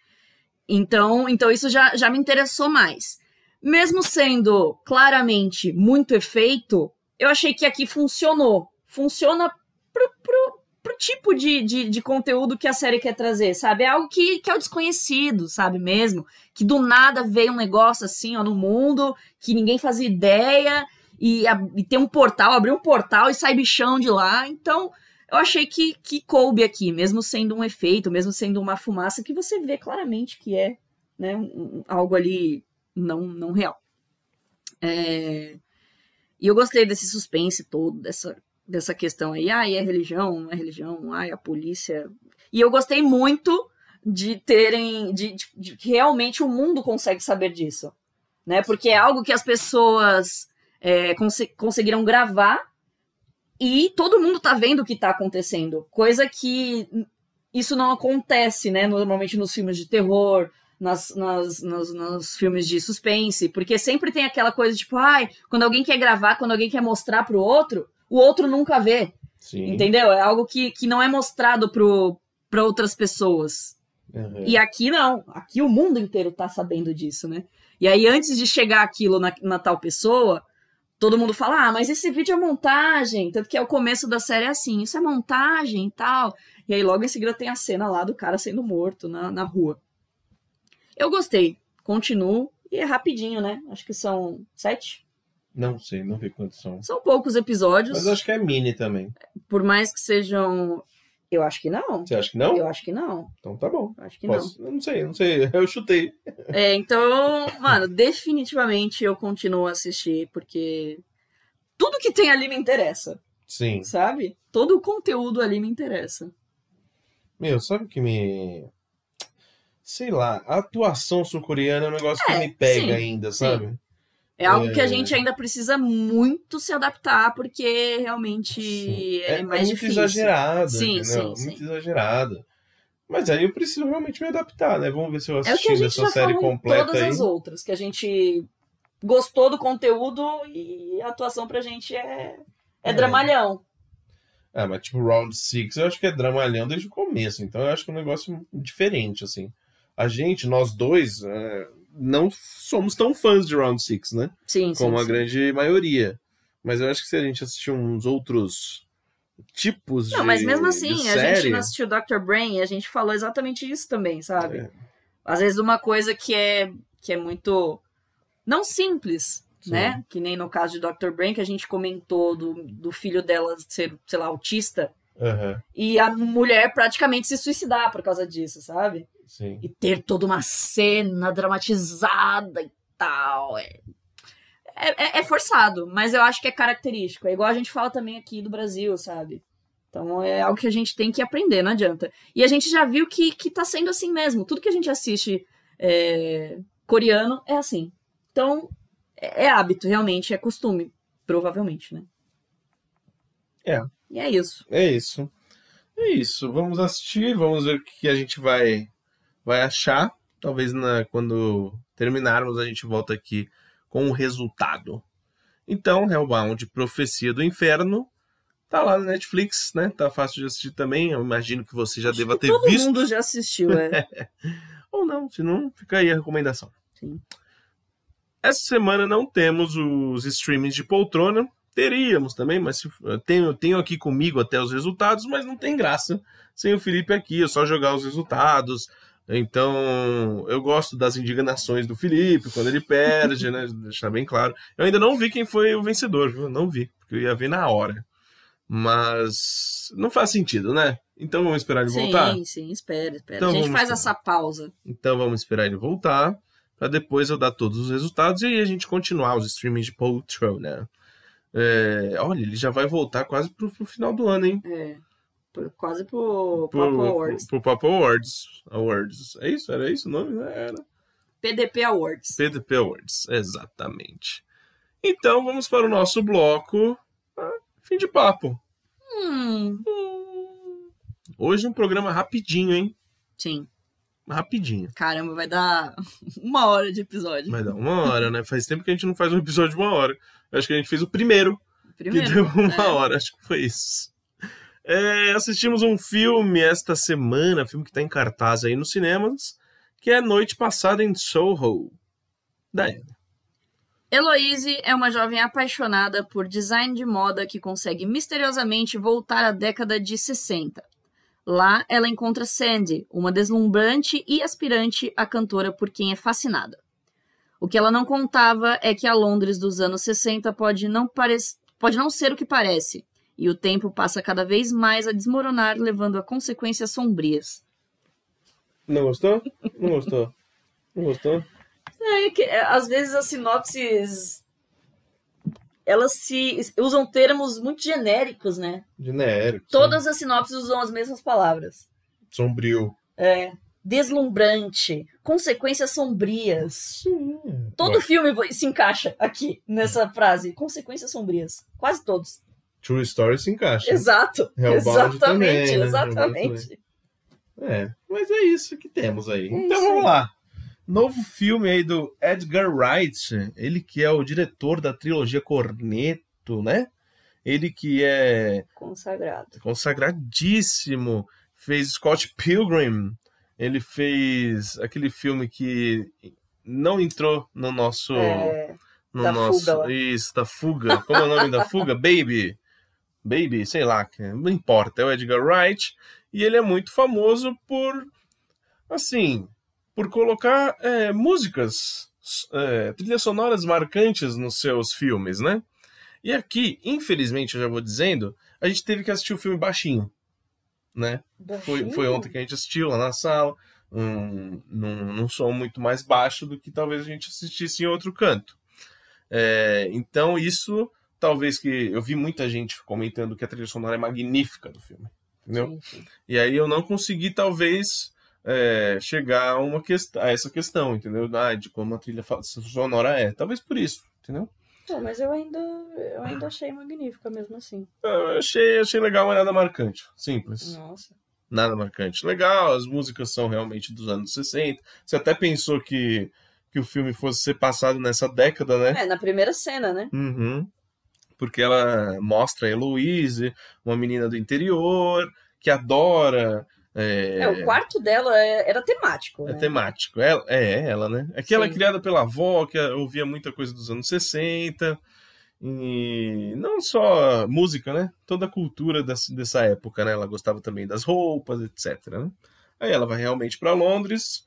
então, então isso já, já me interessou mais. Mesmo sendo claramente muito efeito, eu achei que aqui funcionou. Funciona pro, pro, pro tipo de, de, de conteúdo que a série quer trazer, sabe? É algo que, que é o desconhecido, sabe mesmo? Que do nada veio um negócio assim, ó, no mundo, que ninguém fazia ideia, e, e tem um portal, abriu um portal e sai bichão de lá. Então, eu achei que, que coube aqui, mesmo sendo um efeito, mesmo sendo uma fumaça que você vê claramente que é né, um- algo ali não, não real. É, E eu gostei desse suspense todo, dessa, dessa questão aí. Ai, é religião, não é religião, ai, a polícia. E eu gostei muito de terem. de, de- de que realmente o mundo consegue saber disso. Né? Porque é algo que as pessoas é, conse- conseguiram gravar e todo mundo tá vendo o que tá acontecendo. Coisa que isso não acontece, né? Normalmente nos filmes de terror, nas, nas, nos, nos filmes de suspense, porque sempre tem aquela coisa tipo, ai, quando alguém quer gravar, quando alguém quer mostrar pro outro, o outro nunca vê. Sim. Entendeu? É algo que, que não é mostrado pro, pra outras pessoas. Uhum. E aqui não. Aqui o mundo inteiro tá sabendo disso, né? E aí, antes de chegar aquilo na, na tal pessoa, todo mundo fala: ah, mas esse vídeo é montagem. Tanto que é o começo da série é assim: isso é montagem e tal. E aí, logo em seguida, tem a cena lá do cara sendo morto na, na rua. Eu gostei. Continuo. E é rapidinho, né? Acho que são sete. Não sei, não vi quantos são. São poucos episódios. Mas acho que é mini também. Por mais que sejam. Eu acho que não. Você acha que não? Eu acho que não. Então tá bom. Eu acho que não. Posso? Eu não sei, não sei. Eu chutei. É, então, mano, definitivamente eu continuo a assistir, porque tudo que tem ali me interessa, Sim. sabe? Todo o conteúdo ali me interessa. Meu, sabe o que me. Sei lá, a atuação sul-coreana é um negócio É, que me pega sim, ainda, sim. sabe? É algo que a É. gente ainda precisa muito se adaptar, porque realmente Sim. é, mais muito difícil. exagerado, Sim, entendeu? sim, muito sim. exagerado. Mas aí eu preciso realmente me adaptar, né? Vamos ver se eu É o que a assistindo gente essa já série completa todas aí. as outras, que a gente gostou do conteúdo e a atuação pra gente é, é, É. dramalhão. Ah, mas tipo, Round 6 eu acho que é dramalhão desde o começo, então eu acho que é um negócio diferente, assim. A gente, nós dois, é, não somos tão fãs de Round Six, né? Sim, sim. Como a sim. grande maioria. Mas eu acho que se a gente assistir uns outros tipos de Não, mas mesmo assim, a série, gente não assistiu Dr. Brain e a gente falou exatamente isso também, sabe? É. Às vezes uma coisa que é, que é muito. Não simples, Sim. né? Que nem no caso de Dr. Brain, que a gente comentou do, do filho dela ser, sei lá, autista. Aham, E a mulher praticamente se suicidar por causa disso, sabe? Sim. E ter toda uma cena dramatizada e tal. É, é, é forçado, mas eu acho que é característico. É igual a gente fala também aqui do Brasil, sabe? Então é algo que a gente tem que aprender, não adianta. E a gente já viu que, que tá sendo assim mesmo. Tudo que a gente assiste é, coreano é assim. Então é, é hábito, realmente, é costume. Provavelmente, né? É. E é isso. É isso. É isso. Vamos assistir, vamos ver o que a gente vai, vai achar. Talvez na, quando terminarmos a gente volta aqui com o resultado. Então, Hellbound, Profecia do Inferno, tá lá na Netflix, né? Tá fácil de assistir também. Eu imagino que você já deva ter Todo visto. mundo já assistiu, é. Ou não, se não, fica aí a recomendação. Sim. Essa semana não temos os streamings de poltrona. Teríamos também, mas se, eu tenho, eu tenho aqui comigo até os resultados, mas não tem graça sem o Felipe aqui. É só jogar os resultados. Então, eu gosto das indignações do Felipe quando ele perde, né? Deixar bem claro. Eu ainda não vi quem foi o vencedor, viu? Não vi, porque eu ia ver na hora. Mas não faz sentido, né? Então vamos esperar ele voltar? Sim, sim, espera, espera. Então a gente faz esperar. essa pausa. Então vamos esperar ele voltar para depois eu dar todos os resultados e aí a gente continuar os streamings de Poltrona. É, olha, ele já vai voltar quase pro, pro final do ano, hein? É. Por- quase pro Pro, Papo Awards. pro, pro Papo Awards. Awards. É isso? Era isso o nome? né? Era. PDP Awards. PDP Awards, exatamente. Então vamos para o nosso bloco. ah, fim de papo. Hum, Hoje um programa rapidinho, hein? sim. Rapidinho. Caramba, vai dar uma hora de episódio. Vai dar uma hora, né? Faz tempo que a gente não faz um episódio de uma hora. Eu acho que a gente fez o primeiro Primeiro. que deu uma é. hora, acho que foi isso. É, assistimos um filme esta semana, filme que está em cartaz aí nos cinemas, que é Noite Passada em Soho. Diana. Heloise é uma jovem apaixonada por design de moda que consegue misteriosamente voltar à década de 60. Lá, ela encontra Sandy, uma deslumbrante e aspirante a cantora por quem é fascinada. O que ela não contava é que a Londres dos anos 60 pode não, pode não ser o que parece, e o tempo passa cada vez mais a desmoronar, levando a consequências sombrias. Não gostou? Não gostou? Não gostou? É que, é, às vezes as sinopses elas se usam termos muito genéricos, né? Genérico. Todas as sinopses usam as mesmas palavras. Sombrio. É, deslumbrante, consequências sombrias. Sim. Todo filme vo- se encaixa aqui nessa frase, consequências sombrias. Quase todos. True Story se encaixa. Exato. Hellbound exatamente, também, né? Exatamente. É, mas é isso que temos aí. É então vamos aí. lá. Novo filme aí do Edgar Wright, ele que é o diretor da trilogia Corneto, né? Ele que é Consagrado. consagradíssimo, fez Scott Pilgrim, ele fez aquele filme que não entrou no nosso É, no da nosso fuga isso, da fuga. Como é o nome da fuga? Baby. Baby, sei lá, não importa, é o Edgar Wright e ele é muito famoso por assim, por colocar é, músicas, é, trilhas sonoras marcantes nos seus filmes, né? E aqui, infelizmente, eu já vou dizendo, a gente teve que assistir o filme baixinho, né? Foi, foi ontem que a gente assistiu lá na sala, um, num, num som muito mais baixo do que talvez a gente assistisse em outro canto. É, então, isso, talvez que. Eu vi muita gente comentando que a trilha sonora é magnífica do filme, entendeu? Sim, sim. E aí eu não consegui, talvez, é, chegar a, uma quest a essa questão, entendeu? Ah, de como a trilha sonora é. Talvez por isso, entendeu? Pô, mas eu ainda, eu ainda achei magnífica mesmo assim. Eu achei, achei legal, mas nada marcante. Simples. Nossa. Nada marcante. Legal, as músicas são realmente dos anos 60. Você até pensou que, que o filme fosse ser passado nessa década, né? É, na primeira cena, né? Uhum. Porque ela mostra a Heloise, uma menina do interior, que adora É, É, o quarto dela é- era temático, é né? temático. É, é ela, né? É que ela é criada pela avó, que ouvia muita coisa dos anos 60. E não só música, né? Toda a cultura dessa, dessa época, né? Ela gostava também das roupas, etc. né? Aí ela vai realmente para Londres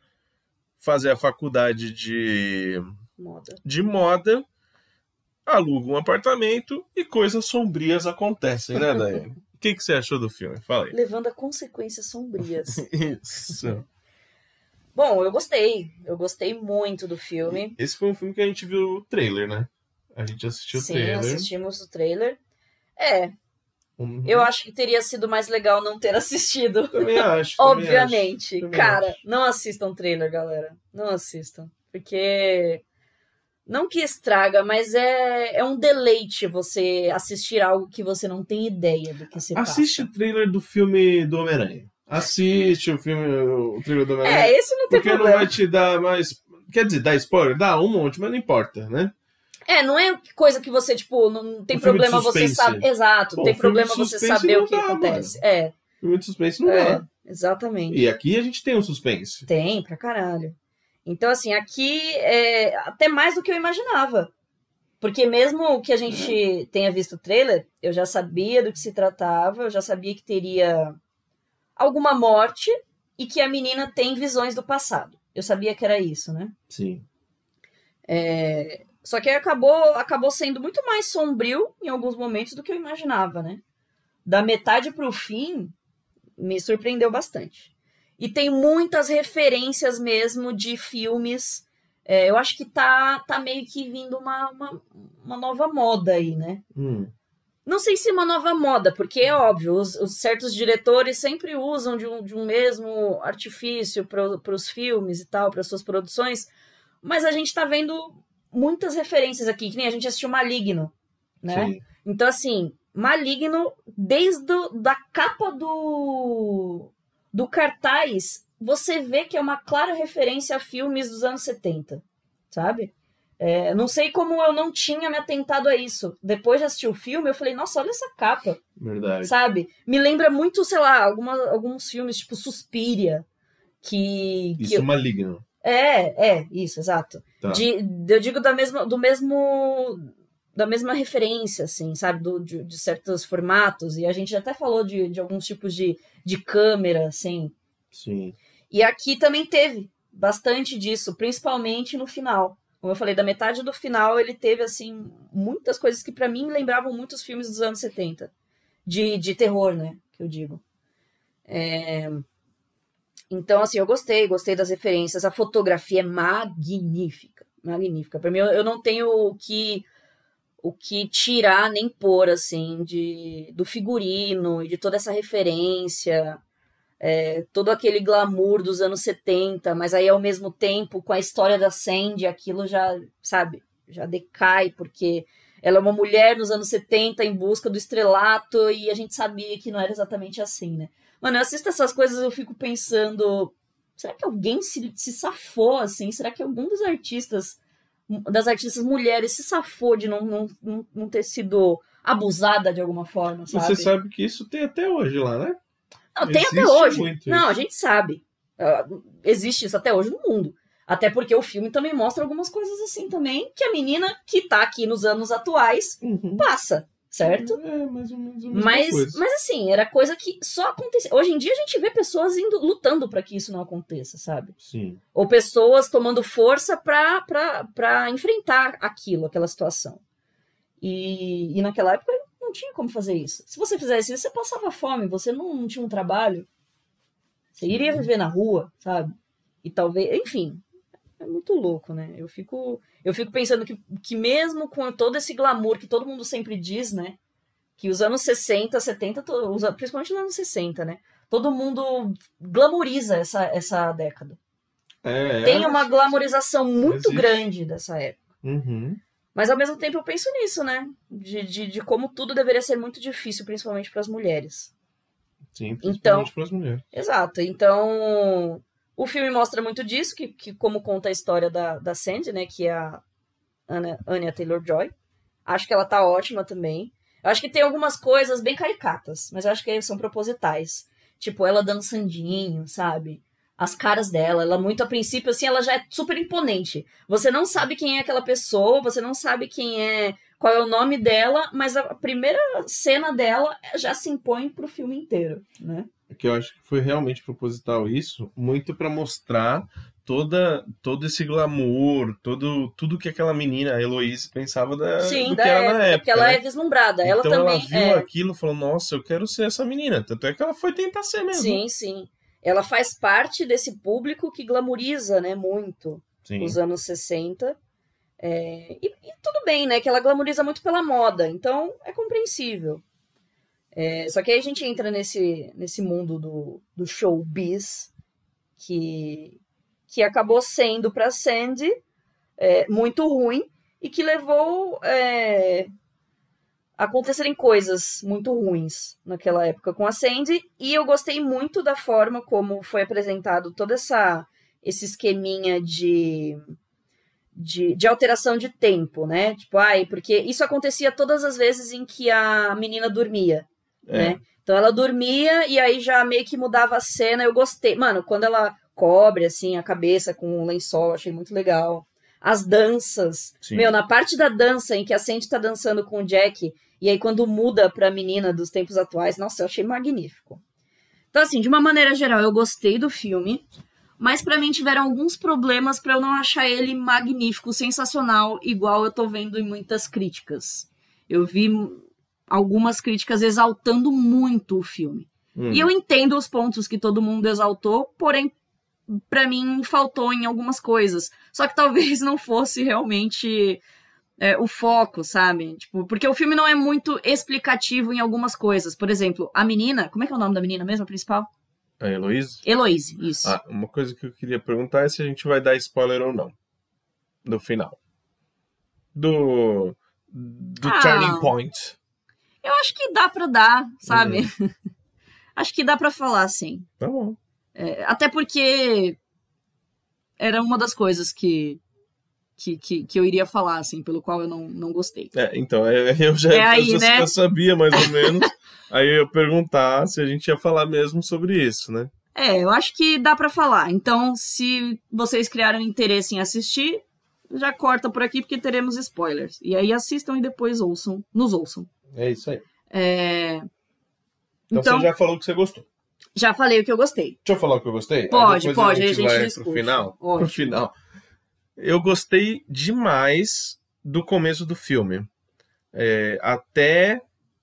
fazer a faculdade de, Moda. de moda, aluga um apartamento e coisas sombrias acontecem, né, Daiane? O que, que você achou do filme? Fala aí. Levando a consequências sombrias. Isso. Bom, eu gostei. Eu gostei muito do filme. Esse foi um filme que a gente viu o trailer, né? A gente assistiu o Sim, trailer. assistimos o trailer. É, Uhum. eu acho que teria sido mais legal não ter assistido. também acho. também Obviamente. Também Cara, acho. não assistam trailer, galera. Não assistam. Porque. Não que estraga, mas é, é um deleite você assistir algo que você não tem ideia do que se Assiste passa. o trailer do filme do Homem-Aranha. Assiste o filme, o trailer do Homem-Aranha. É, esse não tem porque não problema. vai te dar mais. Quer dizer, dá spoiler? Dá um monte, mas não importa, né? É, não é coisa que você, tipo, não tem Um problema você saber. Exato, Pô, tem problema você saber não o que dá, acontece. É, Filme de suspense não é, dá. exatamente. E aqui a gente tem um suspense. Tem, pra caralho. Então, assim, aqui é até mais do que eu imaginava. Porque mesmo que a gente tenha visto o trailer, eu já sabia do que se tratava, eu já sabia que teria alguma morte e que a menina tem visões do passado. Eu sabia que era isso, né? Sim. É, Só que acabou, acabou sendo muito mais sombrio em alguns momentos do que eu imaginava, né? Da metade pro fim, me surpreendeu bastante. E tem muitas referências mesmo de filmes. É, eu acho que tá, tá meio que vindo uma, uma, uma nova moda aí, né? Hum. Não sei se uma nova moda, porque é óbvio, os, os certos diretores sempre usam de um, de um mesmo artifício para os filmes e tal, para suas produções, mas a gente tá vendo muitas referências aqui, que nem a gente assistiu Maligno, né? Sim. Então, assim, Maligno, desde o, da capa do, do cartaz, você vê que é uma clara referência a filmes dos anos 70, sabe? É, não sei como eu não tinha me atentado a isso. Depois de assistir o filme, eu falei, nossa, olha essa capa, Verdade. sabe? Me lembra muito, sei lá, alguma, alguns filmes, tipo Suspiria, que... que Isso é maligno. é, é, isso, exato. Tá. De, eu digo da mesma, do mesmo da mesma referência, assim, sabe, do, de, de certos formatos, e a gente até falou de, de alguns tipos de, de câmera, assim, Sim. e aqui também teve bastante disso, principalmente no final. Como eu falei, da metade do final ele teve, assim, muitas coisas que pra mim lembravam muitos filmes dos anos 70, de, de terror, né, que eu digo. É, Então, assim, eu gostei, gostei das referências. A fotografia é magnífica, magnífica. Para mim, eu eu não tenho o que o que tirar nem pôr, assim, de, do figurino e de toda essa referência, é, todo aquele glamour dos anos 70, mas aí ao mesmo tempo, com a história da Sandy, aquilo já, sabe, já decai, porque ela é uma mulher nos anos 70 em busca do estrelato e a gente sabia que não era exatamente assim, né? Mano, eu assisto essas coisas eu fico pensando, será que alguém se, se safou, assim? Será que algum dos artistas, das artistas mulheres, se safou de não, não, não, ter sido abusada de alguma forma, sabe? Você sabe que isso tem até hoje lá, né? Não, tem até Existe hoje. muito Não, isso. a gente sabe. Ah, Existe isso até hoje no mundo. Até porque o filme também mostra algumas coisas assim também, que a menina que tá aqui nos anos atuais Uhum. passa, certo? É, mais ou menos a mesma Mas, coisa. mas assim, era coisa que só acontecia. Hoje em dia a gente vê pessoas indo lutando para que isso não aconteça, sabe? Sim. Ou pessoas tomando força pra enfrentar aquilo, aquela situação. E, e naquela época não tinha como fazer isso. Se você fizesse isso, você passava fome, você não, não tinha um trabalho. Você iria viver na rua, sabe? E talvez, enfim, é muito louco, né? Eu fico, eu fico pensando que, que mesmo com todo esse glamour que todo mundo sempre diz, né? Que os anos 60, 70, to- os- principalmente nos anos 60, né? Todo mundo glamoriza essa, essa década. É, Tem é, uma glamorização muito Existe. grande dessa época. Uhum. Mas ao mesmo tempo eu penso nisso, né? De, de, de como tudo deveria ser muito difícil, principalmente para as mulheres. Sim, Então- principalmente para as mulheres. Exato. Então, o filme mostra muito disso, que, que como conta a história da, da Sandy, né? Que é a Anna, Anya Taylor-Joy. Acho que ela tá ótima também. Eu acho que tem algumas coisas bem caricatas, mas eu acho que são propositais. Tipo, ela dançandinho, sabe? As caras dela, ela muito a princípio, assim, ela já é super imponente. Você não sabe quem é aquela pessoa, você não sabe quem é. qual é o nome dela, mas a primeira cena dela já se impõe pro filme inteiro, né? Que eu acho que foi realmente proposital isso, muito para mostrar toda todo esse glamour, todo tudo que aquela menina, a Heloísa, pensava da, Sim, do da que era na época, época. porque ela né? é vislumbrada. ela então também ela viu é. aquilo e falou: Nossa, eu quero ser essa menina. Tanto é que ela foi tentar ser mesmo. Sim, sim. Ela faz parte desse público que glamoriza, né, muito Sim. os anos 60. É, e, e tudo bem, né? Que ela glamoriza muito pela moda, então é compreensível. É, só que aí a gente entra nesse, nesse mundo do, do showbiz que, que acabou sendo para Sandy é, muito ruim e que levou é, a acontecerem coisas muito ruins naquela época com a Sandy. E eu gostei muito da forma como foi apresentado toda essa esse esqueminha de de, de alteração de tempo, né? Tipo, ai, porque isso acontecia todas as vezes em que a menina dormia, É. né? Então ela dormia e aí já meio que mudava a cena. Eu gostei. Mano, quando ela cobre assim a cabeça com um lençol, achei muito legal. As danças. Sim. Meu, na parte da dança em que a Sandy tá dançando com o Jack, e aí quando muda pra menina dos tempos atuais, nossa, eu achei magnífico. Então, assim, de uma maneira geral, eu gostei do filme, mas pra mim tiveram alguns problemas pra eu não achar ele magnífico, sensacional, igual eu tô vendo em muitas críticas. Eu vi algumas críticas exaltando muito o filme. Hum. E eu entendo os pontos que todo mundo exaltou, porém, pra mim, faltou em algumas coisas. Só que talvez não fosse realmente é, o foco, sabe? Tipo, porque o filme não é muito explicativo em algumas coisas. Por exemplo, a menina. Como é que é o nome da menina mesmo, a principal? A Heloísa? Heloise, isso. Ah, uma coisa que eu queria perguntar é se a gente vai dar spoiler ou não. Do final. Do. Do Ah. turning point. Eu acho que dá pra dar, sabe? acho que dá pra falar, sim. Tá bom. É, até porque era uma das coisas que, que, que, que eu iria falar, assim, pelo qual eu não, não gostei. É, então, é, eu já, É aí, eu já né? sabia mais ou menos. aí eu ia perguntar se a gente ia falar mesmo sobre isso, né? É, eu acho que dá pra falar. Então, se vocês criaram interesse em assistir, já corta por aqui porque teremos spoilers. E aí assistam e depois ouçam, nos ouçam. É isso aí. É, Então, Então- você já falou que você gostou. já falei o que eu gostei. Deixa eu falar o que eu gostei? Pode, pode, a gente, a gente vai discute. pro final. Pro final. Eu gostei demais do começo do filme. É, até.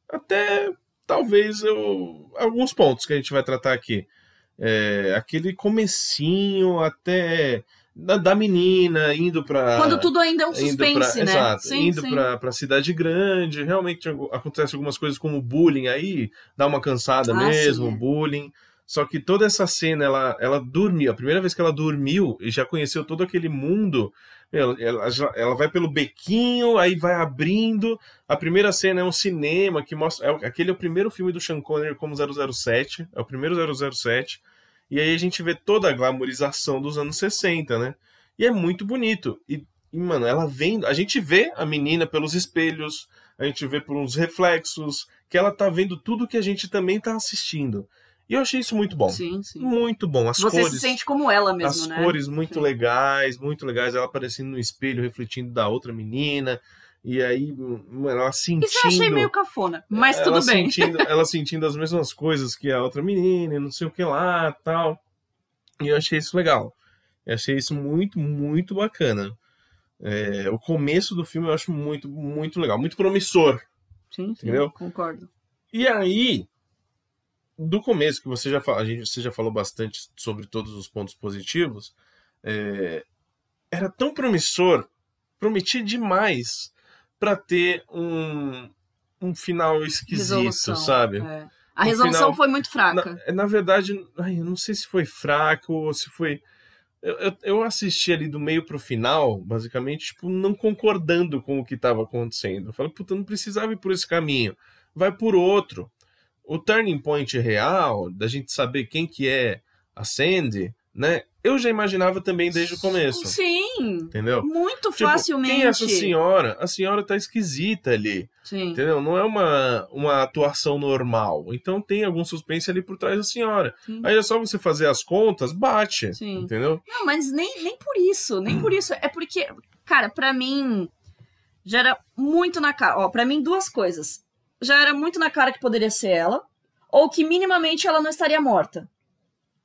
Até. Talvez eu. Alguns pontos que a gente vai tratar aqui. É, aquele comecinho até. Da, da menina indo pra. Quando tudo ainda é um suspense, pra- né? Exato, Sim, indo pra cidade grande, realmente acontece algumas coisas como bullying aí, dá uma cansada Ah, mesmo, sim, é. bullying. Só que toda essa cena, ela, ela dormiu, a primeira vez que ela dormiu e já conheceu todo aquele mundo, ela, ela, ela vai pelo bequinho, aí vai abrindo. A primeira cena é um cinema que mostra. É, aquele é o primeiro filme do Sean Connery como 007, é o primeiro 007. E aí a gente vê toda a glamorização dos anos 60, né? E é muito bonito. E, e, mano, ela vem. A gente vê a menina pelos espelhos, a gente vê por uns reflexos, que ela tá vendo tudo que a gente também tá assistindo. E eu achei isso muito bom. Sim, sim. Muito bom. As Você cores. se sente como ela mesmo, as né? cores muito Sim. legais, muito legais. Ela aparecendo no espelho, refletindo da outra menina. E aí, mano, ela sentindo. Isso eu achei meio cafona, mas tudo bem. Sentindo, ela sentindo as mesmas coisas que a outra menina, e não sei o que lá tal. E eu achei isso legal. Eu achei isso muito, muito bacana. É, o começo do filme eu acho muito, muito legal, muito promissor. Sim, sim, Entendeu? concordo. E aí, do começo, que você já, a gente, você já falou bastante sobre todos os pontos positivos, é, era tão promissor, prometia demais para ter um, um final esquisito, Resolução, sabe? é. A No resolução final- foi muito fraca. Na, na verdade, ai, eu não sei se foi fraco ou se foi. Eu, eu, eu assisti ali do meio pro final, basicamente, tipo, não concordando com o que estava acontecendo. Eu falei, puta, não precisava ir por esse caminho. Vai por outro. O turning point real, da gente saber quem que é a Sandy, né? Eu já imaginava também desde o começo. Sim. Entendeu? Muito Tipo, facilmente. Quem é essa senhora? A senhora tá esquisita ali. Sim. Entendeu? Não é uma, uma atuação normal. Então tem algum suspense ali por trás da senhora. Sim. Aí é só você fazer as contas, bate. Sim. Entendeu? Não, mas nem, nem por isso, nem por isso. É porque, cara, pra mim já era muito na cara. Ó, pra mim, duas coisas. Já era muito na cara que poderia ser ela, ou que minimamente ela não estaria morta.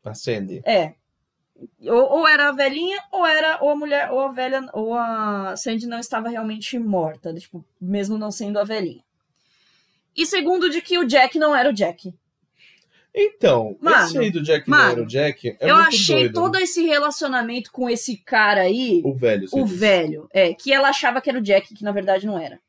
Acende. É. Ou, ou era a velhinha, ou era ou a mulher, ou a velha, ou a Sandy não estava realmente morta, tipo, mesmo não sendo a velhinha. E segundo, de que o Jack não era o Jack. Então, Mano, esse aí do Jack mano, não era o Jack é eu achei doido. todo esse relacionamento com esse cara aí, O velho. o disse. velho, é, que ela achava que era o Jack, que na verdade não era.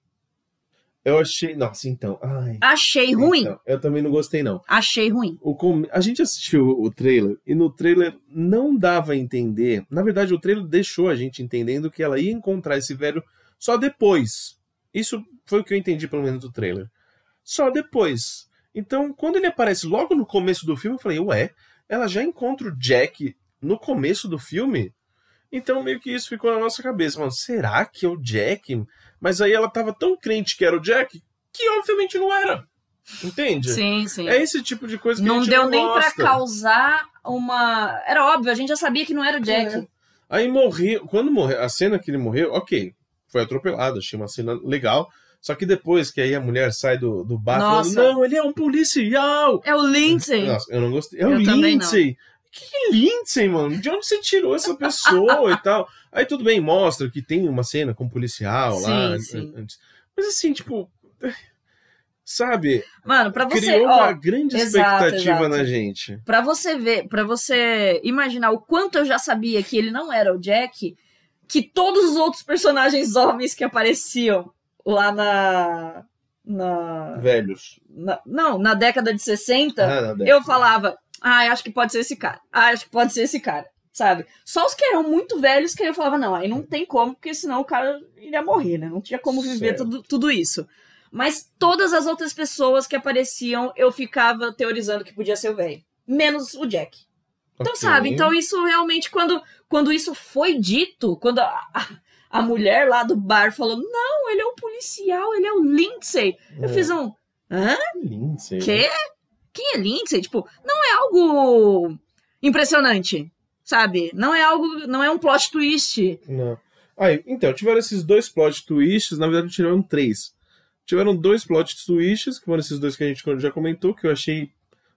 Eu achei. Nossa, então. Ai. Achei ruim. Então, eu também não gostei, não. Achei ruim. O com- A gente assistiu o trailer e no trailer não dava a entender. Na verdade, o trailer deixou a gente entendendo que ela ia encontrar esse velho só depois. Isso foi o que eu entendi, pelo menos, do trailer. Só depois. Então, quando ele aparece logo no começo do filme, eu falei, ué, ela já encontra o Jack no começo do filme? Então, meio que isso ficou na nossa cabeça. Mano, será que é o Jack? Mas aí ela tava tão crente que era o Jack que obviamente não era. Entende? Sim, sim. É esse tipo de coisa que a não gente deu não nem pra gosta. causar uma. Era óbvio, a gente já sabia que não era o Jack. É. Aí morreu. Quando morreu, a cena que ele morreu, ok. Foi atropelado, achei uma cena legal. Só que depois que aí a mulher sai do, do bar Nossa. falando, não, ele é um policial. É o Lindsay. Nossa, eu não gostei. É Eu o Lindsay. Que, Lindsay, mano? De onde você tirou essa pessoa e tal? Aí tudo bem, mostra que tem uma cena com um policial lá. Sim, sim. antes. Mas assim, tipo. Sabe? Mano, pra você. Criou ó, uma grande exato, expectativa exato. na gente. Pra você ver, pra você imaginar o quanto eu já sabia que ele não era o Jack, que todos os outros personagens homens que apareciam lá na. Na. Velhos. na- não, na década de 60, Ah, década. eu falava, ah, eu acho que pode ser esse cara. Ah, acho que pode ser esse cara. Sabe? Só os que eram muito velhos que eu falava, não, aí não tem como, porque senão o cara iria morrer, né? Não tinha como viver Certo. tudo, tudo isso. Mas todas as outras pessoas que apareciam, eu ficava teorizando que podia ser o velho. Menos o Jack. Então, Ok. sabe? Então, isso realmente, quando, quando isso foi dito, quando a, a, mulher lá do bar falou, não, ele é um policial, ele é o Lindsay. Eu É. fiz um. Hã? Lindsay. Quê? Quem é Lindsay? Tipo, não é algo impressionante, sabe? Não é algo, não é um plot twist. Não. Aí, então, tiveram esses dois plot twists, na verdade tiveram três. Tiveram dois plot twists, que foram esses dois que a gente já comentou, que eu achei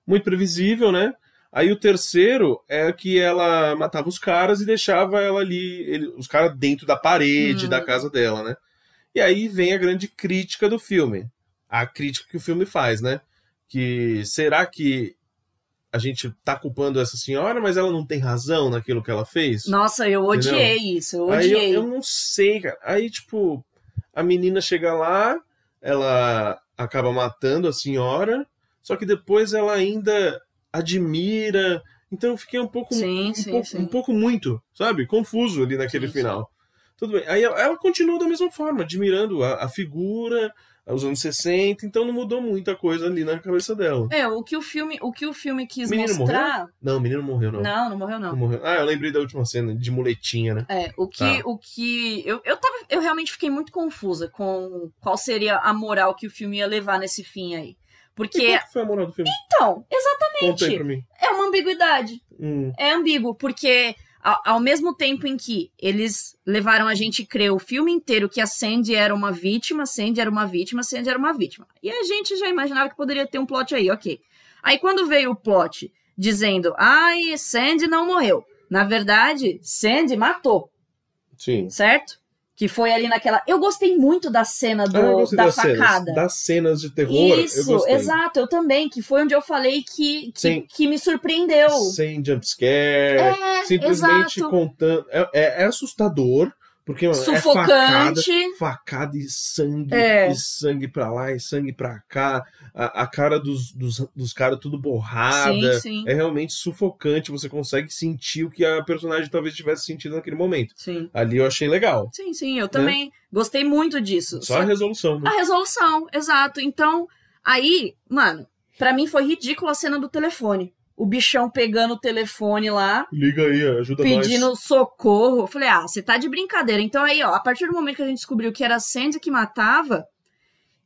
muito previsível, né? Aí o terceiro é que ela matava os caras e deixava ela ali, ele- os caras dentro da parede Hum. da casa dela, né? E aí vem a grande crítica do filme. A crítica que o filme faz, né? Que será que a gente tá culpando essa senhora, mas ela não tem razão naquilo que ela fez? Nossa, eu odiei isso, eu Aí eu, odiei. eu não sei, cara. Aí, tipo, a menina chega lá, ela acaba matando a senhora, só que depois ela ainda admira. Então eu fiquei um pouco, Sim, um, sim, pouco sim. um pouco muito, sabe? Confuso ali naquele final. Tudo bem. Aí ela, ela continua da mesma forma, admirando a, a figura, os anos 60, então não mudou muita coisa ali na cabeça dela. É, o que o filme, o que o filme quis Menino mostrar. Não, o menino morreu, não. Não, não morreu, Não não. morreu. Ah, eu lembrei da última cena, de muletinha, né? É, o que, Tá. o que eu, eu tava, eu realmente fiquei muito confusa com qual seria a moral que o filme ia levar nesse fim aí. E Porque, qual que foi a moral do filme? então, exatamente, é uma ambiguidade. Hum, é ambíguo, porque ao, ao mesmo tempo em que eles levaram a gente crer o filme inteiro que a Sandy era uma vítima, Sandy era uma vítima, Sandy era uma vítima. E a gente já imaginava que poderia ter um plot aí, ok. Aí quando veio o plot dizendo, ai, Sandy não morreu. Na verdade, Sandy matou, sim. certo? Que foi ali naquela. Eu gostei muito da cena do, Ah, eu da das facada. cenas. Das cenas de terror, eu Isso, gostei. exato, eu também, que foi onde eu falei que, que, Sim. que me surpreendeu. Sem jumpscare, É, simplesmente exato. contando. É, é- é assustador, porque mano, é facada, Sufocante. facada e sangue, É. e sangue pra lá, e sangue pra cá. A, a cara dos, dos, dos caras tudo borrada. Sim, sim. É realmente sufocante, você consegue sentir o que a personagem talvez tivesse sentido naquele momento. Sim. Ali eu achei legal. Sim, sim, eu também gostei muito disso. Só a resolução, né? a resolução, exato. Então, aí, mano, pra mim foi ridículo a cena do telefone. O bichão pegando o telefone lá, Liga aí, ajuda pedindo nós. socorro. Eu falei, ah, você tá de brincadeira. Então aí, ó, a partir do momento que a gente descobriu que era a Sandy que matava,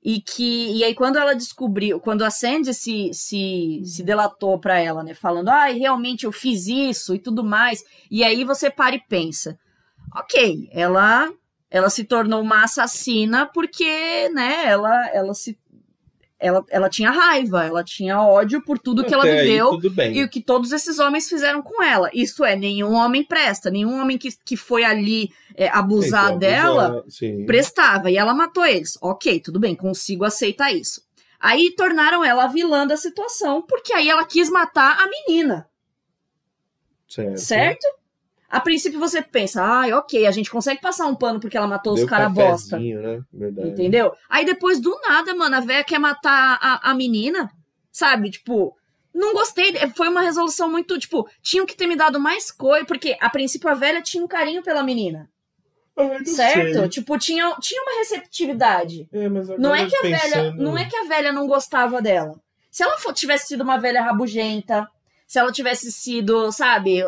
e que. E aí, quando ela descobriu, quando a Sandy se, se, se delatou pra ela, né? Falando, ah, realmente eu fiz isso e tudo mais. E aí você para e pensa, ok, ela. Ela se tornou uma assassina porque, né, ela, ela se ela, ela tinha raiva, ela tinha ódio por tudo que ela Até viveu e o que todos esses homens fizeram com ela. Isso é, nenhum homem presta, nenhum homem que, que foi ali é, abusar Então, dela abusar, prestava e ela matou eles. Ok, tudo bem, consigo aceitar isso. Aí tornaram ela a vilã da situação, porque aí ela quis matar a menina, Certo. certo? A princípio você pensa, ai, ok, a gente consegue passar um pano porque ela matou Deu os caras bosta. Né? Verdade. Entendeu? Aí depois do nada, mano, a véia quer matar a, a menina, sabe? Tipo, não gostei. Foi uma resolução muito, tipo, tinham que ter me dado mais coisa, porque a princípio a velha tinha um carinho pela menina, certo? sei. Tipo, tinha, tinha uma receptividade. É, Não é que a pensando- velha, não é que a velha não gostava dela. Se ela tivesse sido uma velha rabugenta, se ela tivesse sido, sabe,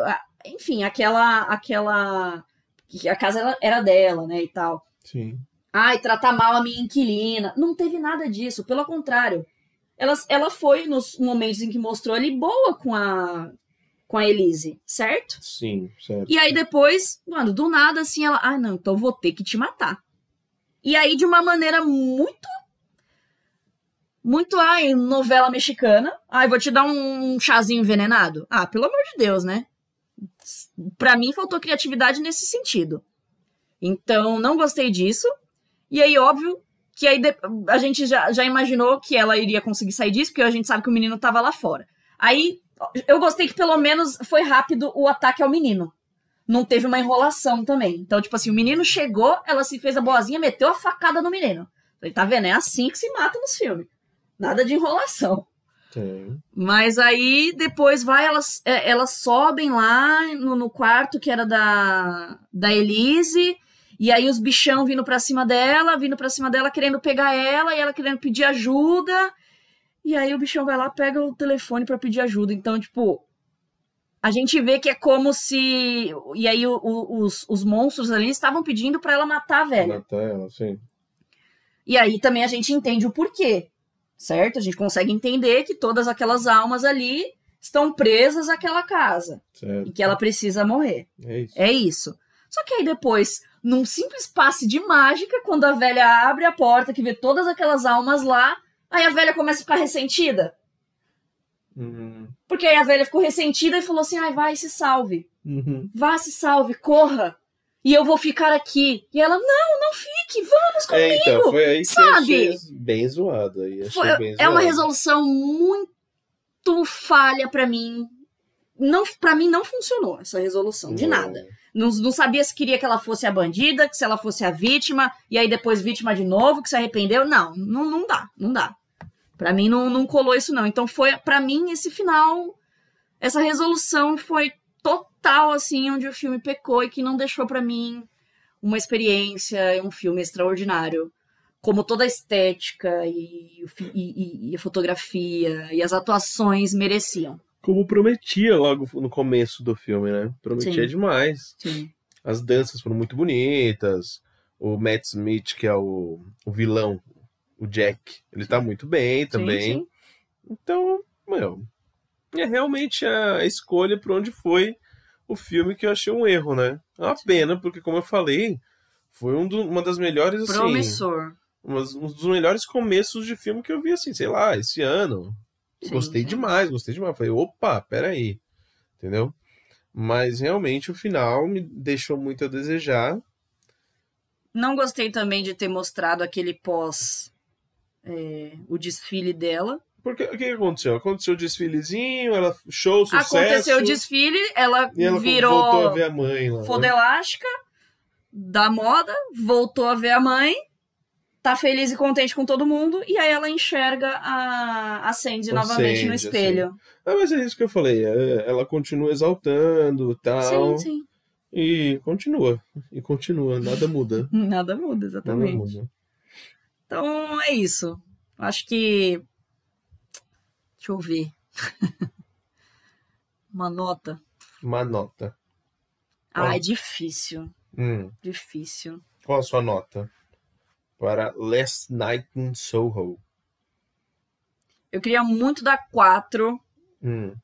enfim, aquela aquela que a casa era- era dela, né, e tal. Sim. Ai, tratar mal a minha inquilina. Não teve nada disso, pelo contrário. Ela, ela foi nos momentos em que mostrou ali boa com a com a Elise, certo? Sim, certo. E aí depois, mano, do nada assim ela, ah, não, então vou ter que te matar. E aí de uma maneira muito muito ai, novela mexicana. Ai, vou te dar um chazinho envenenado. Ah, pelo amor de Deus, né? Pra mim faltou criatividade nesse sentido. Então, não gostei disso. E aí, óbvio, que aí a gente já, já imaginou que ela iria conseguir sair disso, porque a gente sabe que o menino tava lá fora. Aí, eu gostei que pelo menos foi rápido o ataque ao menino. Não teve uma enrolação também. Então, tipo assim, o menino chegou, ela se fez a boazinha, meteu a facada no menino. Falei, tá vendo? É assim que se mata nos filmes. Nada de enrolação. Sim. Mas aí depois vai, elas, é, elas sobem lá no, no quarto que era da, da Elise, e aí os bichão vindo pra cima dela, vindo pra cima dela querendo pegar ela, e ela querendo pedir ajuda. E aí o bichão vai lá, pega o telefone pra pedir ajuda. Então, tipo, a gente vê que é como se. E aí o- o- os, os monstros ali estavam pedindo pra ela matar a velha. Matar ela, sim. E aí também a gente entende o porquê, certo? A gente consegue entender que todas aquelas almas ali estão presas àquela casa Certo. e que ela precisa morrer. É isso. É isso. Só que aí depois, num simples passe de mágica, quando a velha abre a porta, que vê todas aquelas almas lá, aí a velha começa a ficar ressentida. Uhum. Porque aí a velha ficou ressentida e falou assim: ai, vai, se salve. Uhum. Vá, se salve, corra. E eu vou ficar aqui. E ela, não, não fique, vamos comigo. É, então, foi aí sabe? bem zoado. Aí, Foi- bem é uma zoado. resolução muito falha pra mim. Não, para mim não funcionou essa resolução de Não. nada. Não, não sabia se queria que ela fosse a bandida, que se ela fosse a vítima, e aí depois vítima de novo, que se arrependeu. Não, não, não dá, não dá. Pra mim não, não colou isso não. Então foi, pra mim esse final, essa resolução foi total assim onde o filme pecou e que não deixou pra mim uma experiência, um filme extraordinário. Como toda a estética e, e- e- a fotografia e as atuações mereciam. Como prometia logo no começo do filme, né? Prometia Sim. demais. Sim. As danças foram muito bonitas. O Matt Smith, que é o, o vilão, o Jack, ele tá muito bem também. Sim. Então, meu, é realmente a escolha por onde foi o filme que eu achei um erro, né? É uma pena, porque como eu falei, foi um do- uma das melhores, assim, Promissor. um dos melhores começos de filme que eu vi, assim, sei lá, esse ano. Sim, gostei demais, gostei demais. Falei, opa, peraí. Entendeu? Mas realmente o final me deixou muito a desejar. Não gostei também de ter mostrado aquele pós. é, o desfile dela. Porque o que aconteceu? Aconteceu o desfilezinho, ela show, sucesso. Aconteceu o desfile, ela, ela voltou virou a ver a mãe lá. né? foda elástica da moda, voltou a ver a mãe, tá feliz e contente com todo mundo, e aí ela enxerga a, a Sandy novamente no espelho. Ah, mas é isso que eu falei. é, Ela continua exaltando tal. Sim, sim. E continua. E continua. Nada muda. Nada muda, Nada exatamente. muda. Então é isso. Acho que. Deixa eu ver. Uma nota. Uma nota. Ah, é difícil. Hum. Difícil. Qual a sua nota para Last Night in Soho? Eu queria muito dar quatro, Hum.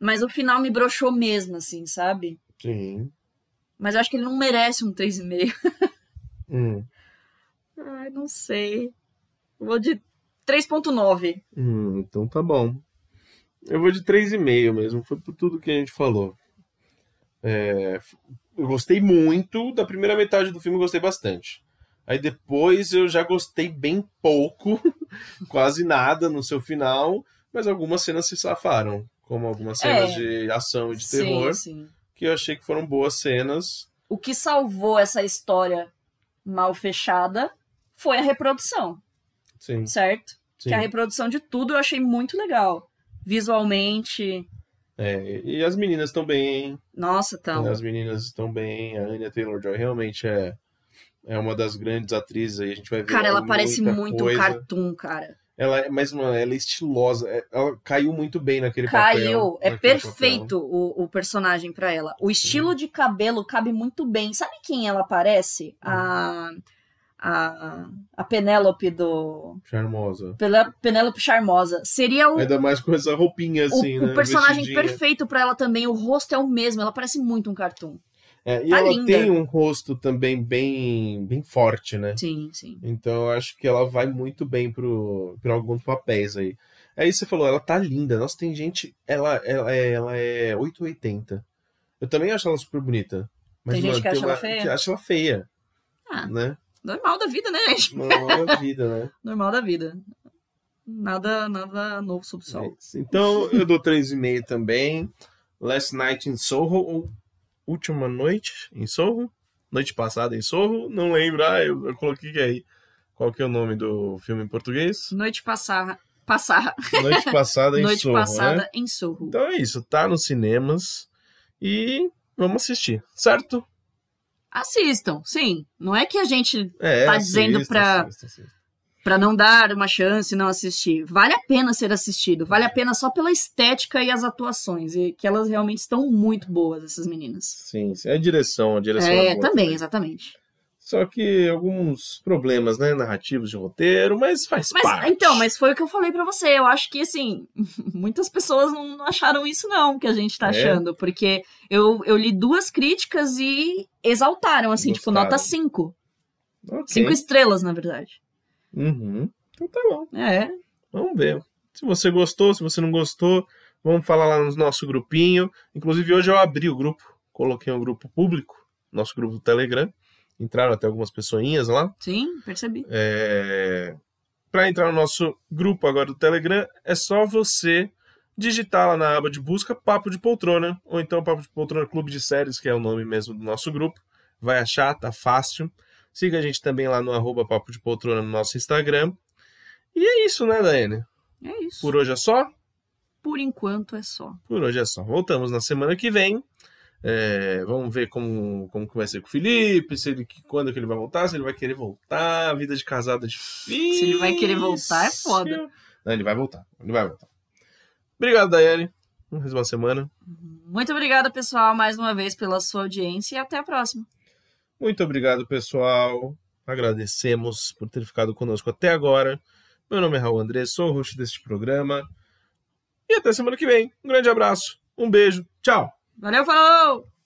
mas o final me broxou mesmo, assim, sabe? Sim. Mas eu acho que ele não merece um 3,5. Hum. Ai, não sei. Vou de 3,9. Hum, então tá bom. Eu vou de 3,5 mesmo, foi por tudo que a gente falou. É, eu gostei muito, da primeira metade do filme eu gostei bastante. Aí depois eu já gostei bem pouco, quase nada no seu final, mas algumas cenas se safaram, como algumas cenas É. de ação e de Sim, terror, sim. que eu achei que foram boas cenas. O que salvou essa história mal fechada foi a reprodução, Sim, certo? sim. Que a reprodução de tudo eu achei muito legal. Visualmente, É, e as meninas estão bem, nossa, então. As meninas estão bem. A Anya Taylor-Joy realmente é, é uma das grandes atrizes aí. A gente vai ver Cara, ela parece muito um coisa. cartoon, cara. Ela é, mas mano, ela é estilosa. É- Ela caiu muito bem naquele papel. Caiu, é perfeito o, o personagem pra ela. O estilo de cabelo cabe muito bem. Sabe quem ela parece? A a, a Penélope do. Charmosa. Pela- Penélope Charmosa. Seria o, Ainda mais com essa roupinha o, assim, o né? personagem vestidinha. perfeito pra ela também. O rosto é o mesmo. Ela parece muito um cartoon. É, e Tá ela linda. tem um rosto também bem, bem forte, né? Sim, sim. Então eu acho que ela vai muito bem pro, pra alguns papéis aí. Aí você falou, ela tá linda. Nossa, tem gente. Ela, ela, é, ela é 880. Eu também acho ela super bonita. Mas, Tem gente mano, que acha ela feia? Que acha ela feia. Ah. Né? Normal da vida, né, gente? Não é a vida, né? Normal da vida. Nada, nada novo sob o É sol. isso. Então eu dou 3,5 também. Last Night in Soho, ou Última Noite em Soho? Noite Passada em Soho? Não lembro. Ah, eu, eu coloquei que aí. Qual que é o nome do filme em português? Noite passar, passar, Noite Passada em noite Soho, né? passada em Sorro. Então é isso, tá nos cinemas e vamos assistir, certo? Assistam, sim. Não é que a gente É, Tá dizendo pra- assista, assista. Pra não dar uma chance e não assistir. Vale a pena ser assistido. Vale a pena só pela estética e as atuações. E que elas realmente estão muito boas, essas meninas. Sim, sim, a direção, a direção É, boa também, exatamente. Só que alguns problemas, né, narrativos de roteiro, mas faz Mas, parte. então, mas foi o que eu falei pra você. Eu acho que, assim, muitas pessoas não acharam isso, não, que a gente tá É? achando. Porque eu, eu li duas críticas e exaltaram, assim, tipo, Gostaram. nota 5. Ok. Cinco estrelas, na verdade. Uhum. Então tá bom, É. vamos ver. Se você gostou, se você não gostou, vamos falar lá no nosso grupinho. Inclusive hoje eu abri o grupo, coloquei um grupo público, nosso grupo do Telegram. Entraram até algumas pessoinhas lá. Sim, percebi. É... Para entrar no nosso grupo agora do Telegram, é só você digitar lá na aba de busca Papo de Poltrona, ou então Papo de Poltrona Clube de Séries, que é o nome mesmo do nosso grupo. Vai achar, tá fácil. Siga a gente também lá no arroba Papo de Poltrona no nosso Instagram. E é isso, né, Daiane? É isso. Por hoje é só? Por enquanto é só. Por hoje é só. Voltamos na semana que vem. É, vamos ver como, como que vai ser com o Felipe, se ele, quando que ele vai voltar, se ele vai querer voltar, vida de casado é difícil. Se ele vai querer voltar, é foda. Não, ele vai voltar, ele vai voltar. Obrigado, Daiane. Mais uma semana. Muito obrigada, pessoal, mais uma vez pela sua audiência e até a próxima. Muito obrigado, pessoal. Agradecemos por ter ficado conosco até agora. Meu nome é Raul André, sou o host deste programa. E até semana que vem. Um grande abraço, um beijo, tchau! Valeu, falou!